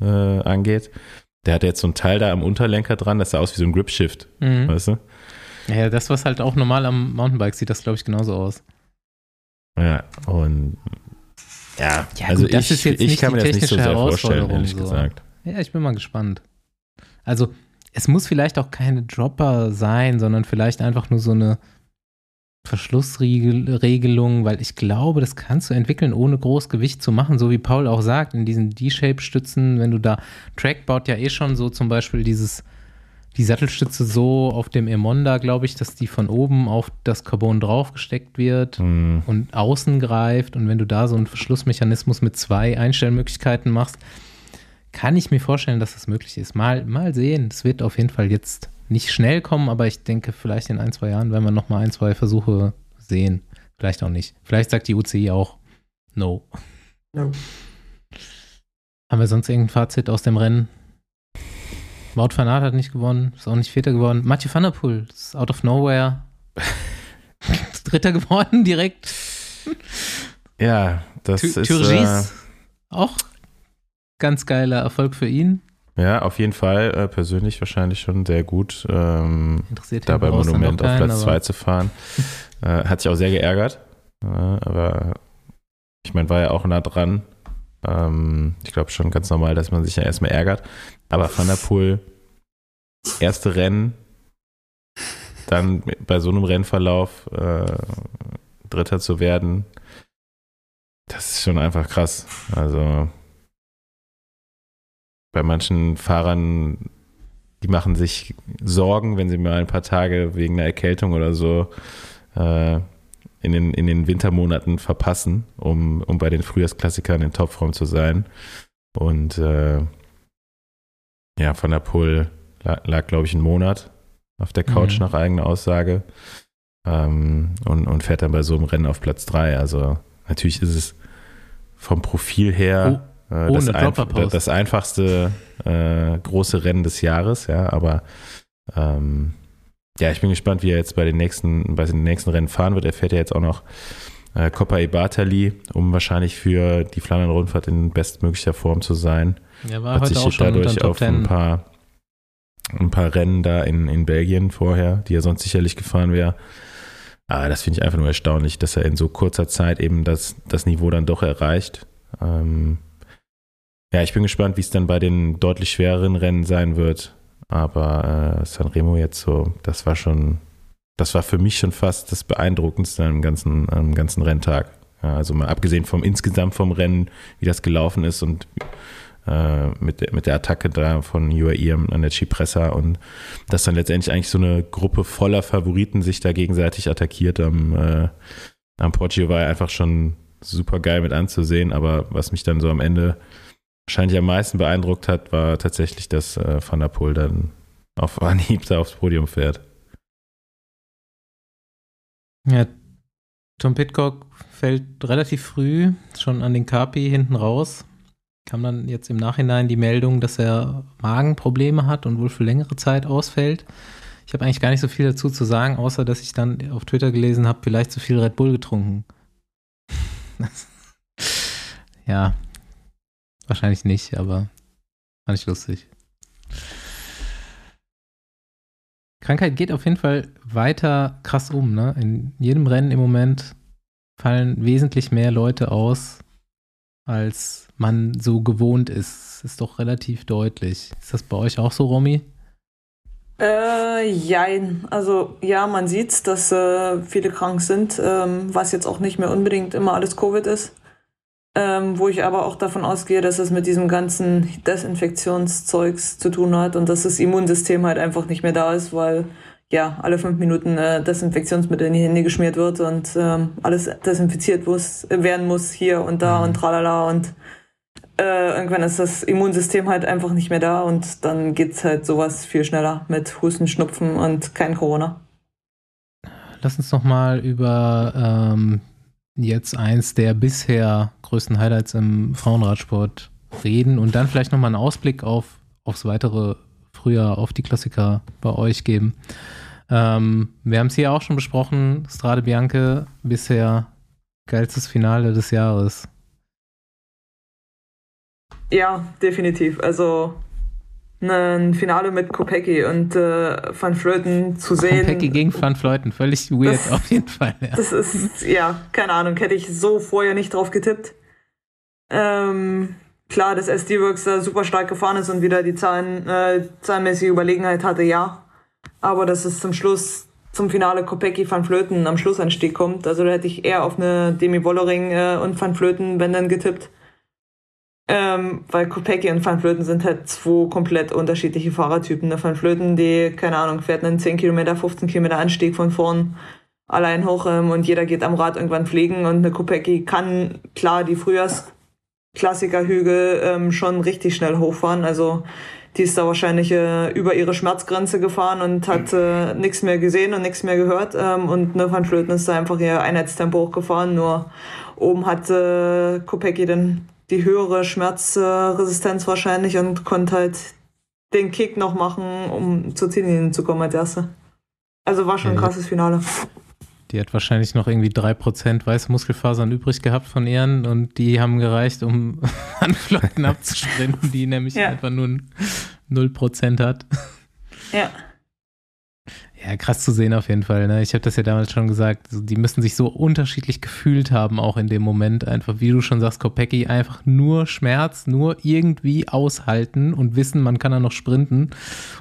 äh, angeht. Der hat jetzt so ein Teil da am Unterlenker dran, das sah aus wie so ein Grip-Shift, Mhm. weißt du? Ja, das, was halt auch normal am Mountainbike sieht, das glaube ich genauso aus. Ja, und ja, Ja, also gut, das ich, ist jetzt ich nicht kann die mir das nicht so sehr vorstellen, ehrlich so. gesagt. Ja, ich bin mal gespannt. Also, es muss vielleicht auch keine Dropper sein, sondern vielleicht einfach nur so eine Verschlussregelung, weil ich glaube, das kannst du entwickeln, ohne groß Gewicht zu machen, so wie Paul auch sagt, in diesen D-Shape-Stützen, wenn du da, Track baut ja eh schon so zum Beispiel dieses, die Sattelstütze so auf dem Emonda, glaube ich, dass die von oben auf das Carbon draufgesteckt wird Hm, und außen greift. Und wenn du da so einen Verschlussmechanismus mit zwei Einstellmöglichkeiten machst, kann ich mir vorstellen, dass das möglich ist. Mal, mal sehen. Es wird auf jeden Fall jetzt nicht schnell kommen, aber ich denke, vielleicht in ein, zwei Jahren werden wir noch mal ein, zwei Versuche sehen. Vielleicht auch nicht. Vielleicht sagt die UCI auch no. No. Haben wir sonst irgendein Fazit aus dem Rennen? Wout van Aert hat nicht gewonnen, ist auch nicht Vierter geworden. Mathieu van der Poel ist out of nowhere. Dritter geworden direkt. Ja, das Ty- ist äh, Turgis, auch ganz geiler Erfolg für ihn. ja auf jeden Fall äh, persönlich wahrscheinlich schon sehr gut, ähm, Interessiert da beim Monument noch auf keinen, Platz aber- 2 zu fahren. Äh, hat sich auch sehr geärgert, äh, aber ich meine, war ja auch nah dran. Ähm, ich glaube schon ganz normal, dass man sich ja erstmal ärgert. Aber Van der Poel, erste Rennen, dann bei so einem Rennverlauf äh, Dritter zu werden, das ist schon einfach krass. Also bei manchen Fahrern, die machen sich Sorgen, wenn sie mal ein paar Tage wegen einer Erkältung oder so äh, in, den, in den Wintermonaten verpassen, um, um bei den Frühjahrsklassikern in Topform zu sein. Und äh, ja, Van der Poel lag, lag glaube ich, einen Monat auf der Couch Mhm. nach eigener Aussage ähm, und, und fährt dann bei so einem Rennen auf Platz 3. Also natürlich ist es vom Profil her äh, ohne das, Dropper-Post. das einfachste äh, große Rennen des Jahres, ja, aber ähm, ja, ich bin gespannt, wie er jetzt bei den nächsten, bei den nächsten Rennen fahren wird. Er fährt ja jetzt auch noch äh, Coppa e Bartali, um wahrscheinlich für die Flandern-Rundfahrt in bestmöglicher Form zu sein. Er war Hat sich auch schon dadurch auf ein 10. paar, ein paar Rennen da in, in Belgien vorher, die er sonst sicherlich gefahren wäre. Aber das finde ich einfach nur erstaunlich, dass er in so kurzer Zeit eben das, das Niveau dann doch erreicht. Ähm, ja, ich bin gespannt, wie es dann bei den deutlich schwereren Rennen sein wird. Aber äh, Sanremo jetzt so, das war schon, das war für mich schon fast das Beeindruckendste am ganzen, am ganzen Renntag. Ja, also mal abgesehen vom insgesamt vom Rennen, wie das gelaufen ist und äh, mit, der, mit der Attacke da von UAE an der Cipressa und dass dann letztendlich eigentlich so eine Gruppe voller Favoriten sich da gegenseitig attackiert am, äh, am Poggio war einfach schon super geil mit anzusehen, aber was mich dann so am Ende wahrscheinlich am meisten beeindruckt hat, war tatsächlich, dass äh, Van der Poel dann auf Anhieb da aufs Podium fährt. Ja, Tom Pitcock fällt relativ früh schon an den Kapi hinten raus. Kam dann jetzt im Nachhinein die Meldung, dass er Magenprobleme hat und wohl für längere Zeit ausfällt. Ich habe eigentlich gar nicht so viel dazu zu sagen, außer dass ich dann auf Twitter gelesen habe, vielleicht zu viel Red Bull getrunken. ja, wahrscheinlich nicht, aber fand ich lustig. Krankheit geht auf jeden Fall weiter krass um. Ne? In jedem Rennen im Moment fallen wesentlich mehr Leute aus, als man so gewohnt ist. Ist doch relativ deutlich. Ist das bei euch auch so, Romy? Äh, jein. Also ja, man sieht, dass äh, viele krank sind, ähm, was jetzt auch nicht mehr unbedingt immer alles Covid ist. Ähm, wo ich aber auch davon ausgehe, dass es mit diesem ganzen Desinfektionszeugs zu tun hat und dass das Immunsystem halt einfach nicht mehr da ist, weil ja alle fünf Minuten äh, Desinfektionsmittel in die Hände geschmiert wird und ähm, alles desinfiziert muss, werden muss hier und da und tralala und äh, irgendwann ist das Immunsystem halt einfach nicht mehr da und dann geht's halt sowas viel schneller mit Husten, Schnupfen und kein Corona. Lass uns noch mal über ähm, jetzt eins der bisher größten Highlights im Frauenradsport reden und dann vielleicht nochmal einen Ausblick auf, aufs weitere Frühjahr, auf die Klassiker bei euch geben. Ähm, wir haben es hier auch schon besprochen, Strade Bianche bisher geilstes Finale des Jahres. Ja, definitiv. Also ein Finale mit Kopecki und äh, Van Flöten zu sehen. Kopecki gegen Van Flöten, völlig weird das, auf jeden Fall. Ja. Das ist, ja, keine Ahnung, hätte ich so vorher nicht drauf getippt. Ähm, klar, dass SD-Works da super stark gefahren ist und wieder die Zahlen, äh, zahlenmäßige Überlegenheit hatte, ja. Aber dass es zum Schluss, zum Finale Kopecki Van Flöten am Schlussanstieg kommt, also da hätte ich eher auf eine Demi Wollering äh, und Van Flöten, wenn dann getippt. Ähm, weil Kopecki und Van Flöten sind halt zwei komplett unterschiedliche Fahrertypen. Der Van Flöten, die, keine Ahnung, fährt einen 10 Kilometer, 15 Kilometer Anstieg von vorn allein hoch ähm, und jeder geht am Rad irgendwann fliegen und eine Kopecki kann klar die Frühjahrsklassikerhügel ähm, schon richtig schnell hochfahren. Also die ist da wahrscheinlich äh, über ihre Schmerzgrenze gefahren und hat äh, nichts mehr gesehen und nichts mehr gehört. Ähm, und ne, Van Flöten ist da einfach ihr Einheitstempo hochgefahren. Nur oben hat äh, Kopecki dann die höhere Schmerzresistenz wahrscheinlich und konnte halt den Kick noch machen, um zur Ziellinie zu kommen als Erste. Also war schon ein krasses Finale. Die hat wahrscheinlich noch irgendwie 3% weiße Muskelfasern übrig gehabt von ihren und die haben gereicht, um an Flotten abzusprinten, die nämlich ja. einfach nur 0% hat. Ja. Ja, krass zu sehen auf jeden Fall. Ne? Ich habe das ja damals schon gesagt. die müssen sich so unterschiedlich gefühlt haben, auch in dem Moment. Einfach, wie du schon sagst, Kopecki, einfach nur Schmerz, nur irgendwie aushalten und wissen, man kann da noch sprinten.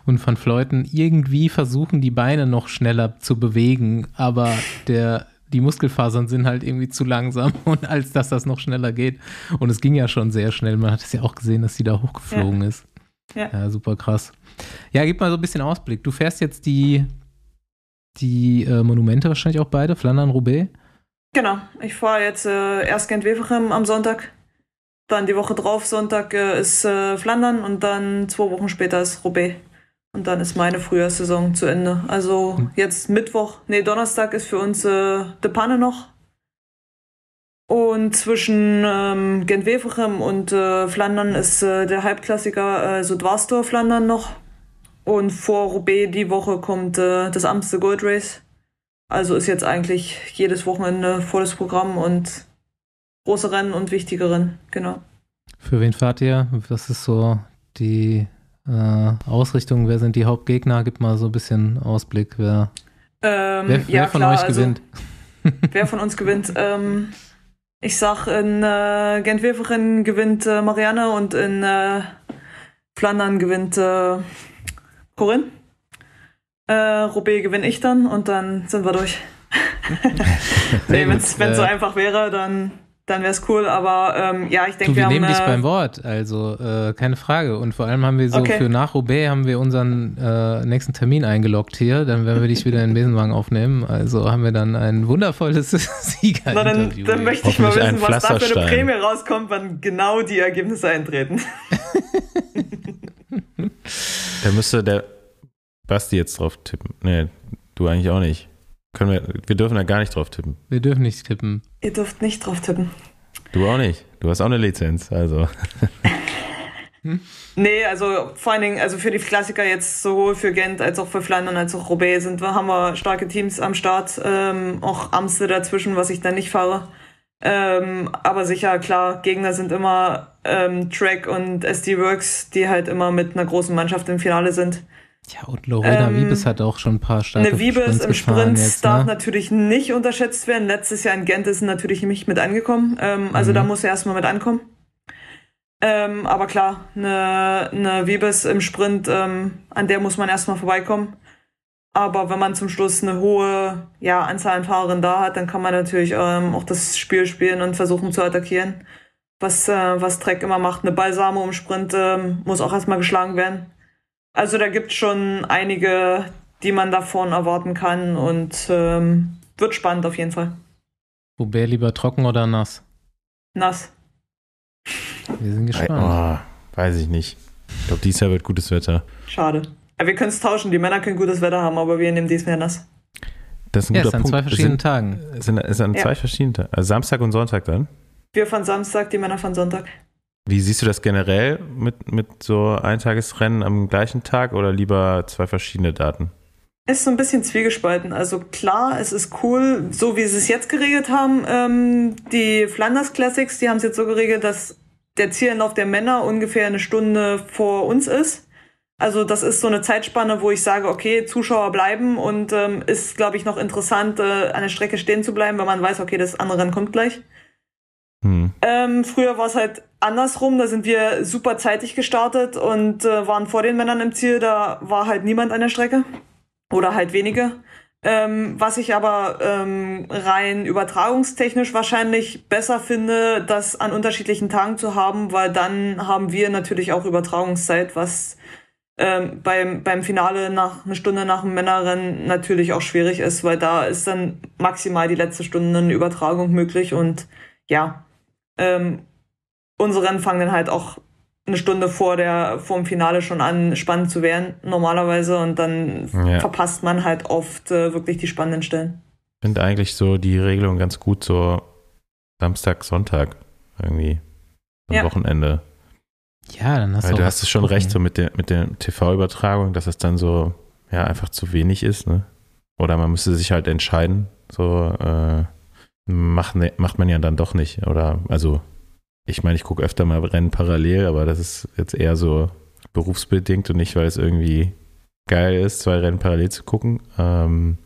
Und Van Fleuten irgendwie versuchen, die Beine noch schneller zu bewegen. Aber der, die Muskelfasern sind halt irgendwie zu langsam und als dass das noch schneller geht. Und es ging ja schon sehr schnell. Man hat es ja auch gesehen, dass sie da hochgeflogen ja. ist. Ja. ja, super krass. Ja, gib mal so ein bisschen Ausblick. Du fährst jetzt die die äh, Monumente wahrscheinlich auch beide, Flandern, Roubaix. Genau, ich fahre jetzt äh, erst Gent-Wevelgem am Sonntag, dann die Woche drauf, Sonntag äh, ist äh, Flandern und dann zwei Wochen später ist Roubaix. Und dann ist meine Frühjahrssaison zu Ende. Also hm. jetzt Mittwoch, nee, Donnerstag ist für uns äh, De Panne noch. Und zwischen ähm, Gent-Wevelgem und äh, Flandern ist äh, der Halbklassiker äh, Südwarstor-Flandern noch. Und vor Roubaix die Woche kommt äh, das Amstel Gold Race. Also ist jetzt eigentlich jedes Wochenende volles Programm und große Rennen und wichtige Rennen, genau. Für wen fahrt ihr? Was ist so die äh, Ausrichtung? Wer sind die Hauptgegner? Gib mal so ein bisschen Ausblick, wer, ähm, wer, wer von klar, euch also gewinnt. Also, wer von uns gewinnt? Ähm, ich sag, in äh, Gent-Wevelgem gewinnt äh, Marianne und in äh, Flandern gewinnt äh, Corinne. Äh, Roubaix gewinne ich dann und dann sind wir durch. nee, wenn es so einfach wäre, dann dann wäre es cool. Aber ähm, ja, ich denke, wir wir haben nehmen dich beim Wort, also äh, keine Frage. Und vor allem haben wir so Okay. für nach Roubaix haben wir unseren äh, nächsten Termin eingeloggt hier. Dann werden wir dich wieder in den Besenwagen aufnehmen. Also haben wir dann ein wundervolles Na, dann, dann möchte ich mal Hoffentlich wissen, ein was da für eine. Prämie rauskommt, wann genau die Ergebnisse eintreten. Da müsste der Basti jetzt drauf tippen. Nee, du eigentlich auch nicht. Können wir, wir dürfen da gar nicht drauf tippen. wir dürfen nicht tippen. Ihr dürft nicht drauf tippen. Du auch nicht. Du hast auch eine Lizenz, also. Nee, also vor allen Dingen, also für die Klassiker jetzt sowohl für Gent als auch für Flandern als auch Roubaix sind wir, haben wir starke Teams am Start, ähm, auch Amstel dazwischen, was ich dann nicht fahre. Ähm, aber sicher, klar, Gegner sind immer ähm, Track und SD Works, die halt immer mit einer großen Mannschaft im Finale sind. Ja, und Lorena Ähm, Wiebes hat auch schon ein paar starke Eine Wiebes im Sprint jetzt, darf ne? natürlich nicht unterschätzt werden. Letztes Jahr in Gent ist natürlich nicht mit angekommen. Ähm, also Mhm. da muss er erstmal mit ankommen. Ähm, aber klar, eine, eine Wiebes im Sprint, ähm, an der muss man erstmal vorbeikommen. Aber wenn man zum Schluss eine hohe ja, Anzahl an Fahrern da hat, dann kann man natürlich ähm, auch das Spiel spielen und versuchen zu attackieren. Was, äh, was Trek immer macht. Eine Balsamo im Sprint ähm, muss auch erstmal geschlagen werden. Also da gibt es schon einige, die man da vorne erwarten kann und ähm, wird spannend auf jeden Fall. Roubaix lieber trocken oder nass? Nass. Wir sind gespannt. Oh, weiß ich nicht. Ich glaube, dieses Jahr wird gutes Wetter. Schade. Ja, wir können es tauschen. Die Männer können gutes Wetter haben, aber wir nehmen diesmal nass. Das ist ein Ja, guter ist an Punkt. zwei verschiedenen sind, Tagen. sind, ist an Ja. zwei verschiedenen Tagen. Also Samstag und Sonntag dann. Wir von Samstag, die Männer von Sonntag. Wie siehst du das generell mit, mit so Eintagesrennen am gleichen Tag oder lieber zwei verschiedene Daten? Ist so ein bisschen zwiegespalten. Also klar, es ist cool, so wie sie es jetzt geregelt haben. Ähm, die Flanders Classics, die haben es jetzt so geregelt, dass der Zieleinlauf der Männer ungefähr eine Stunde vor uns ist. Also das ist so eine Zeitspanne, wo ich sage, okay, Zuschauer bleiben und ähm, ist, glaube ich, noch interessant, äh, an der Strecke stehen zu bleiben, weil man weiß, okay, das andere Rennen kommt gleich. Hm. Ähm, früher war es halt andersrum, da sind wir super zeitig gestartet und äh, waren vor den Männern im Ziel, da war halt niemand an der Strecke. Oder halt wenige. Ähm, was ich aber ähm, rein übertragungstechnisch wahrscheinlich besser finde, das an unterschiedlichen Tagen zu haben, weil dann haben wir natürlich auch Übertragungszeit, was ähm, beim, beim Finale nach eine Stunde nach dem Männerrennen natürlich auch schwierig ist, weil da ist dann maximal die letzte Stunde eine Übertragung möglich und ja, ähm, unsere Rennen fangen dann halt auch eine Stunde vor der vor dem Finale schon an, spannend zu werden, normalerweise. Und dann Ja. verpasst man halt oft äh, wirklich die spannenden Stellen. Ich finde eigentlich so die Regelung ganz gut, so Samstag, Sonntag irgendwie. Am Ja. Wochenende. Ja, dann hast Weil du hast es schon zu recht, so gucken. mit der, mit der TV-Übertragung, dass es dann so, ja, einfach zu wenig ist, ne? Oder man müsste sich halt entscheiden, so, äh, macht, ne, macht man ja dann doch nicht. Oder, also, ich meine, ich gucke öfter mal Rennen parallel, aber das ist jetzt eher so berufsbedingt und nicht, weil es irgendwie geil ist, zwei Rennen parallel zu gucken. Ähm,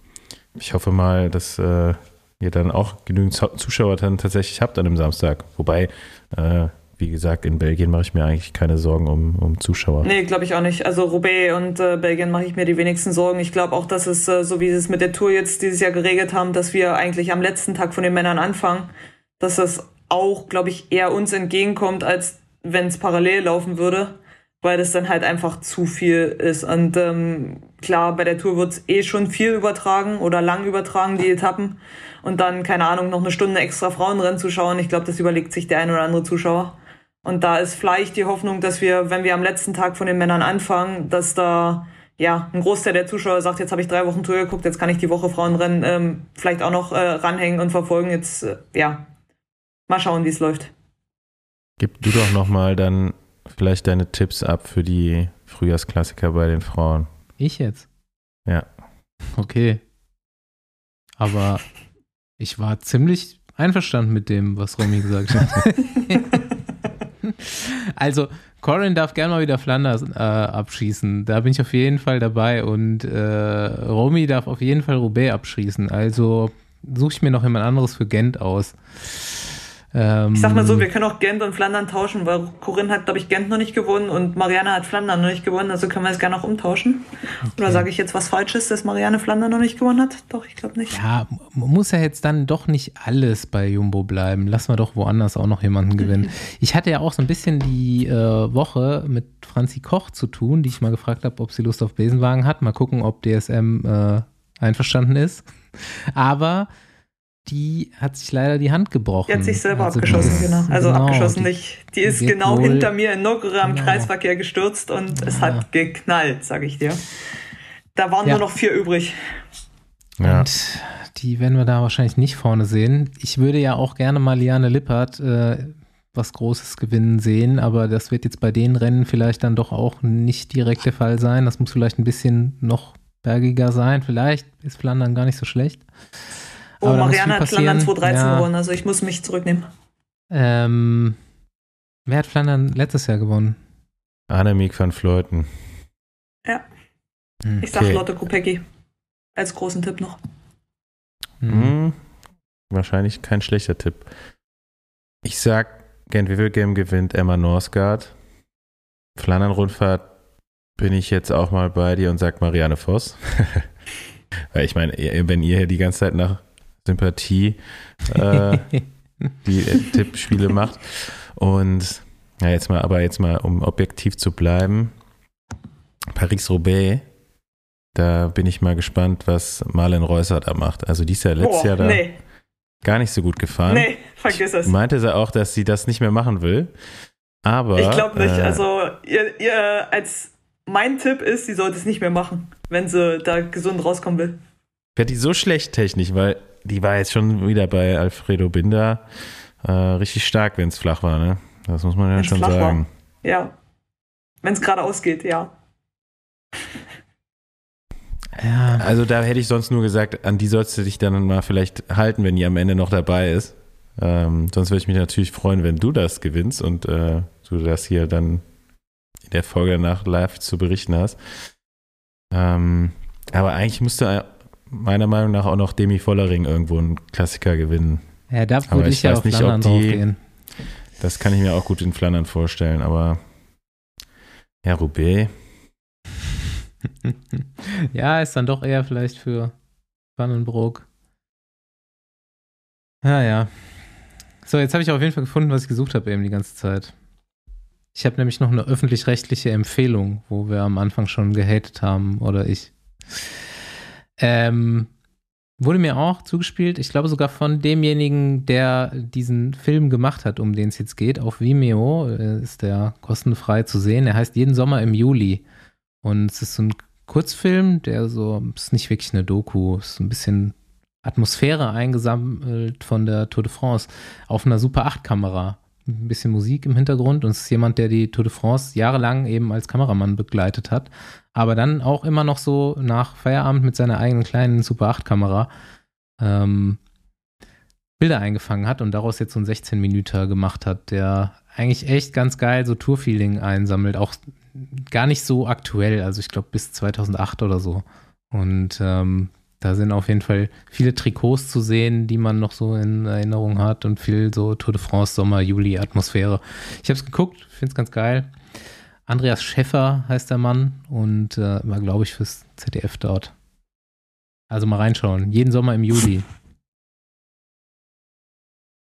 ich hoffe mal, dass äh, ihr dann auch genügend Zu- Zuschauer dann tatsächlich habt an dem Samstag. Wobei, äh, wie gesagt, in Belgien mache ich mir eigentlich keine Sorgen um, um Zuschauer. Nee, glaube ich auch nicht. Also Roubaix und äh, Belgien mache ich mir die wenigsten Sorgen. Ich glaube auch, dass es, äh, so wie sie es mit der Tour jetzt dieses Jahr geregelt haben, dass wir eigentlich am letzten Tag von den Männern anfangen, dass das auch, glaube ich, eher uns entgegenkommt, als wenn es parallel laufen würde, weil das dann halt einfach zu viel ist. Und ähm, klar, bei der Tour wird eh schon viel übertragen oder lang übertragen, die Etappen. Und dann, keine Ahnung, noch eine Stunde extra Frauenrennen zu schauen. Ich glaube, das überlegt sich der ein oder andere Zuschauer. Und da ist vielleicht die Hoffnung, dass wir, wenn wir am letzten Tag von den Männern anfangen, dass da ja ein Großteil der Zuschauer sagt, jetzt habe ich drei Wochen Tour geguckt, jetzt kann ich die Woche Frauenrennen ähm, vielleicht auch noch äh, ranhängen und verfolgen. Jetzt äh, ja, mal schauen, wie es läuft. Gib du doch nochmal dann vielleicht deine Tipps ab für die Frühjahrsklassiker bei den Frauen. Ich jetzt? Ja. Okay. Aber ich war ziemlich einverstanden mit dem, was Romy gesagt hat. also, Corin darf gerne mal wieder Flanders äh, abschießen. Da bin ich auf jeden Fall dabei. Und äh, Romy darf auf jeden Fall Roubaix abschießen. Also suche ich mir noch jemand anderes für Gent aus. Ähm, Ich sag mal so, wir können auch Gent und Flandern tauschen, weil Corinne hat, glaube ich, Gent noch nicht gewonnen und Marianne hat Flandern noch nicht gewonnen, also können wir es gerne auch umtauschen. Oder sage ich jetzt was Falsches, dass Marianne Flandern noch nicht gewonnen hat? Doch, ich glaube nicht. Ja, muss ja jetzt dann doch nicht alles bei Jumbo bleiben. Lassen wir doch woanders auch noch jemanden gewinnen. Ich hatte ja auch so ein bisschen die äh, Woche mit Franzi Koch zu tun, die ich mal gefragt habe, ob sie Lust auf Besenwagen hat. Mal gucken, ob DSM äh, einverstanden ist. Aber die hat sich leider die Hand gebrochen. Die hat sich selber Also abgeschossen, genau. Also abgeschossen die- nicht. Die ist genau wohl- hinter mir in Nogere am Genau. Kreisverkehr gestürzt und es Ja. hat geknallt, sage ich dir. Da waren Ja. nur noch vier übrig. Ja. Und die werden wir da wahrscheinlich nicht vorne sehen. Ich würde ja auch gerne mal Liane Lippert äh, was Großes gewinnen sehen, aber das wird jetzt bei den Rennen vielleicht dann doch auch nicht direkt der Fall sein. Das muss vielleicht ein bisschen noch bergiger sein. Vielleicht ist Flandern gar nicht so schlecht. Oh, Marianne hat Flandern passieren. 2013 Ja. gewonnen, also ich muss mich zurücknehmen. Ähm, wer hat Flandern letztes Jahr gewonnen? Annemiek van Fleuten. Hm. Ich sag Okay. Lotte Kopecki. Als großen Tipp noch. Hm. Hm, wahrscheinlich kein schlechter Tipp. Ich sag, Gent Wevelgem gewinnt Emma Norsgaard. Flandern-Rundfahrt bin ich jetzt auch mal bei dir und sag Marianne Voss. Weil ich meine, wenn ihr hier die ganze Zeit nach Sympathie äh, die äh, Tippspiele macht und ja, jetzt mal, aber jetzt mal, um objektiv zu bleiben, Paris-Roubaix, da bin ich mal gespannt, was Marlen Reusser da macht. Also die ist ja letztes Boah, Jahr da nee, gar nicht so gut gefahren. nee, vergiss es. Meinte sie auch, dass sie das nicht mehr machen will. Aber Ich glaube nicht. äh, Also, ihr, ihr, als mein Tipp ist, sie sollte es nicht mehr machen, wenn sie da gesund rauskommen will. Fährt die so schlecht technisch, weil die war jetzt schon wieder bei Alfredo Binder äh, richtig stark, wenn es flach war, ne? Das muss man ja Wenn's schon flach war. sagen. Ja. Wenn es gerade ausgeht, ja. ja. Also da hätte ich sonst nur gesagt, an die sollst du dich dann mal vielleicht halten, wenn die am Ende noch dabei ist. Ähm, sonst würde ich mich natürlich freuen, wenn du das gewinnst und äh, du das hier dann in der Folge danach live zu berichten hast. Ähm, aber eigentlich müsste meiner Meinung nach auch noch Demi Vollering irgendwo einen Klassiker gewinnen. ja, da aber würde ich ich ja auf nicht, Flandern die- draufgehen. Das kann ich mir auch gut in Flandern vorstellen, aber ja, Roubaix. ja, ist dann doch eher vielleicht für Vandenbroek. Ja, ja. So, jetzt habe ich auf jeden Fall gefunden, was ich gesucht habe eben die ganze Zeit. Ich habe nämlich noch eine öffentlich-rechtliche Empfehlung, wo wir am Anfang schon gehatet haben, oder ich. Ähm, wurde mir auch zugespielt, ich glaube sogar von demjenigen, der diesen Film gemacht hat, um den es jetzt geht, auf Vimeo äh, ist der kostenfrei zu sehen. Er heißt Jeden Sommer im Juli. Und es ist so ein Kurzfilm, der so, ist nicht wirklich eine Doku, ist so ein bisschen Atmosphäre eingesammelt von der Tour de France auf einer Super 8 Kamera. Ein bisschen Musik im Hintergrund und es ist jemand, der die Tour de France jahrelang eben als Kameramann begleitet hat, aber dann auch immer noch so nach Feierabend mit seiner eigenen kleinen Super 8 Kamera ähm, Bilder eingefangen hat und daraus jetzt so einen 16 Minüter gemacht hat, der eigentlich echt ganz geil so Tourfeeling einsammelt, auch gar nicht so aktuell, also ich glaube bis 2008 oder so. Und ähm, da sind auf jeden Fall viele Trikots zu sehen, die man noch so in Erinnerung hat und viel so Tour de France Sommer, Juli Atmosphäre. Ich habe es geguckt, finde es ganz geil. Andreas Schäffer heißt der Mann und äh, war, glaube ich, fürs ZDF dort. Also mal reinschauen. Jeden Sommer im Juli.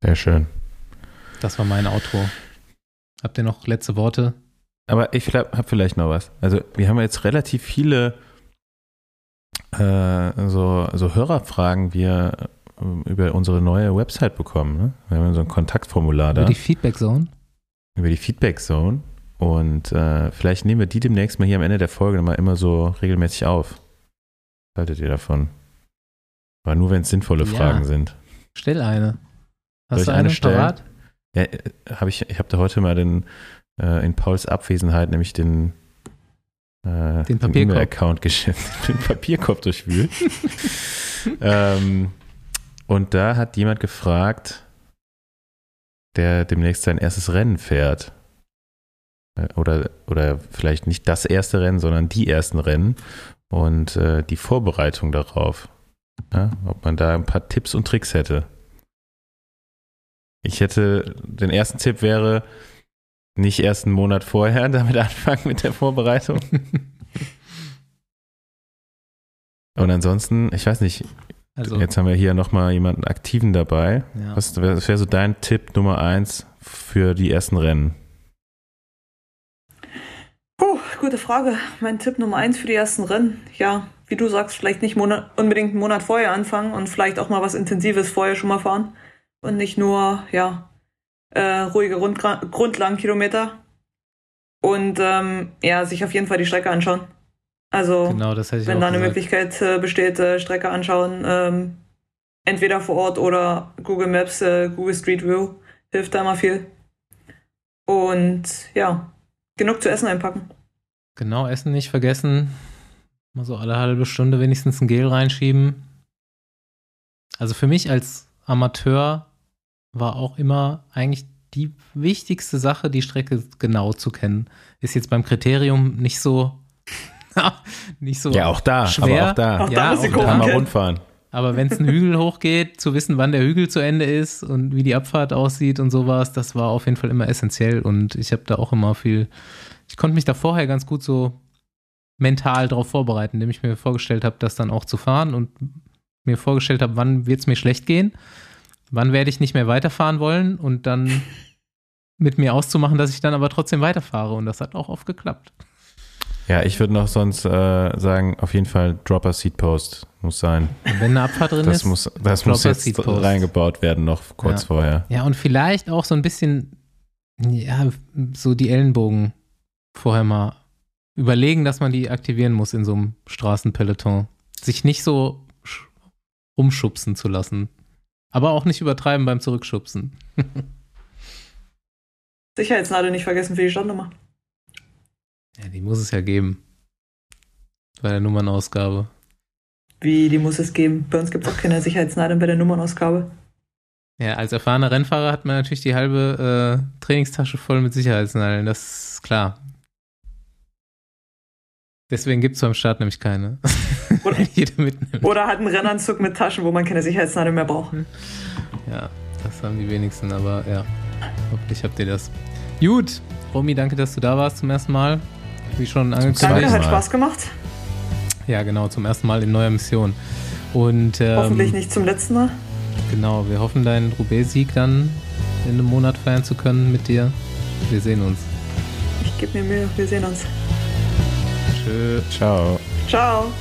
Sehr schön. Das war mein Outro. Habt ihr noch letzte Worte? Aber ich habe vielleicht noch was. Also wir haben jetzt relativ viele äh, so, so Hörerfragen wir äh, über unsere neue Website bekommen. Ne? Wir haben so ein Kontaktformular da Über die Feedback Zone? über die Feedback Zone und äh, vielleicht nehmen wir die demnächst mal hier am Ende der Folge mal immer so regelmäßig auf. Was haltet ihr davon? Aber nur wenn es sinnvolle Ja. Fragen sind. Stell eine. Soll Hast ich du eine eine stellen? Ja, äh, hab ich ich habe da heute mal den äh, in Pauls Abwesenheit nämlich den äh, Den Papierkorb. account geschickt, den Papierkorb durchwühlt. ähm, und da hat jemand gefragt, der demnächst sein erstes Rennen fährt. Äh, Oder, oder vielleicht nicht das erste Rennen, sondern die ersten Rennen und äh, die Vorbereitung darauf. Ja, ob man da ein paar Tipps und Tricks hätte. Ich hätte, den ersten Tipp wäre, nicht erst einen Monat vorher damit anfangen mit der Vorbereitung. Und ansonsten, ich weiß nicht, Also, jetzt haben wir hier nochmal jemanden Aktiven dabei. ja. Was wäre wär so dein Tipp Nummer eins für die ersten Rennen? Puh, gute Frage. Mein Tipp Nummer eins für die ersten Rennen. Ja, wie du sagst, vielleicht nicht Monat, unbedingt einen Monat vorher anfangen und vielleicht auch mal was Intensives vorher schon mal fahren. Und nicht nur, ja, äh, ruhige Rund Grundlagenkilometer. Und ähm, ja, sich auf jeden Fall die Strecke anschauen. Also, genau, wenn da eine. Möglichkeit äh, besteht, äh, Strecke anschauen, ähm, entweder vor Ort oder Google Maps, äh, Google Street View, hilft da immer viel. Und ja, genug zu essen einpacken. Genau, Essen nicht vergessen. Mal so alle halbe Stunde wenigstens ein Gel reinschieben. Also für mich als Amateur war auch immer eigentlich die wichtigste Sache, die Strecke genau zu kennen. Ist jetzt beim Kriterium nicht so, nicht so Ja, auch da, schwer. aber auch da. Auch Ja, da auch da. Kennen. rundfahren. Aber wenn es einen Hügel hochgeht, zu wissen, wann der Hügel zu Ende ist und wie die Abfahrt aussieht und sowas, das war auf jeden Fall immer essentiell. Und ich habe da auch immer viel, ich konnte mich da vorher ganz gut so mental darauf vorbereiten, indem ich mir vorgestellt habe, das dann auch zu fahren und mir vorgestellt habe, wann wird es mir schlecht gehen, wann werde ich nicht mehr weiterfahren wollen und dann mit mir auszumachen, dass ich dann aber trotzdem weiterfahre. Und das hat auch oft geklappt. Ja, ich würde noch sonst äh, sagen, auf jeden Fall Dropper Seat Post muss sein. Und wenn eine Abfahrt drin Das ist. muss, das muss Dropper jetzt Seat Post. reingebaut werden, noch kurz Ja. vorher. Ja, und vielleicht auch so ein bisschen, ja, so die Ellenbogen vorher mal überlegen, dass man die aktivieren muss in so einem Straßenpeloton. Sich nicht so sch- rumschubsen zu lassen. Aber auch nicht übertreiben beim Zurückschubsen. Sicherheitsnadel nicht vergessen für die Startnummer. Ja, die muss es ja geben. Bei der Nummernausgabe. Wie, die muss es geben. Bei uns gibt es auch keine Sicherheitsnadel bei der Nummernausgabe. Ja, als erfahrener Rennfahrer hat man natürlich die halbe äh, Trainingstasche voll mit Sicherheitsnadeln, das ist klar. Deswegen gibt es beim Start nämlich keine. Oder- Weil jeder mitnimmt. Oder hat einen Rennanzug mit Taschen, wo man keine Sicherheitsnadel mehr braucht. Ja, das haben die wenigsten, aber ja, hoffentlich habt ihr das. Gut, Romy, danke, dass du da warst zum ersten Mal. Wie schon Danke, angekündigt. Zweites hat Mal. Spaß gemacht. Ja, genau, zum ersten Mal in neuer Mission. Und ähm, Hoffentlich nicht zum letzten Mal. genau, wir hoffen, deinen Roubaix-Sieg dann in einem Monat feiern zu können mit dir. Wir sehen uns. Ich gebe mir Mühe. Wir sehen uns. Tschö. Ciao. Ciao.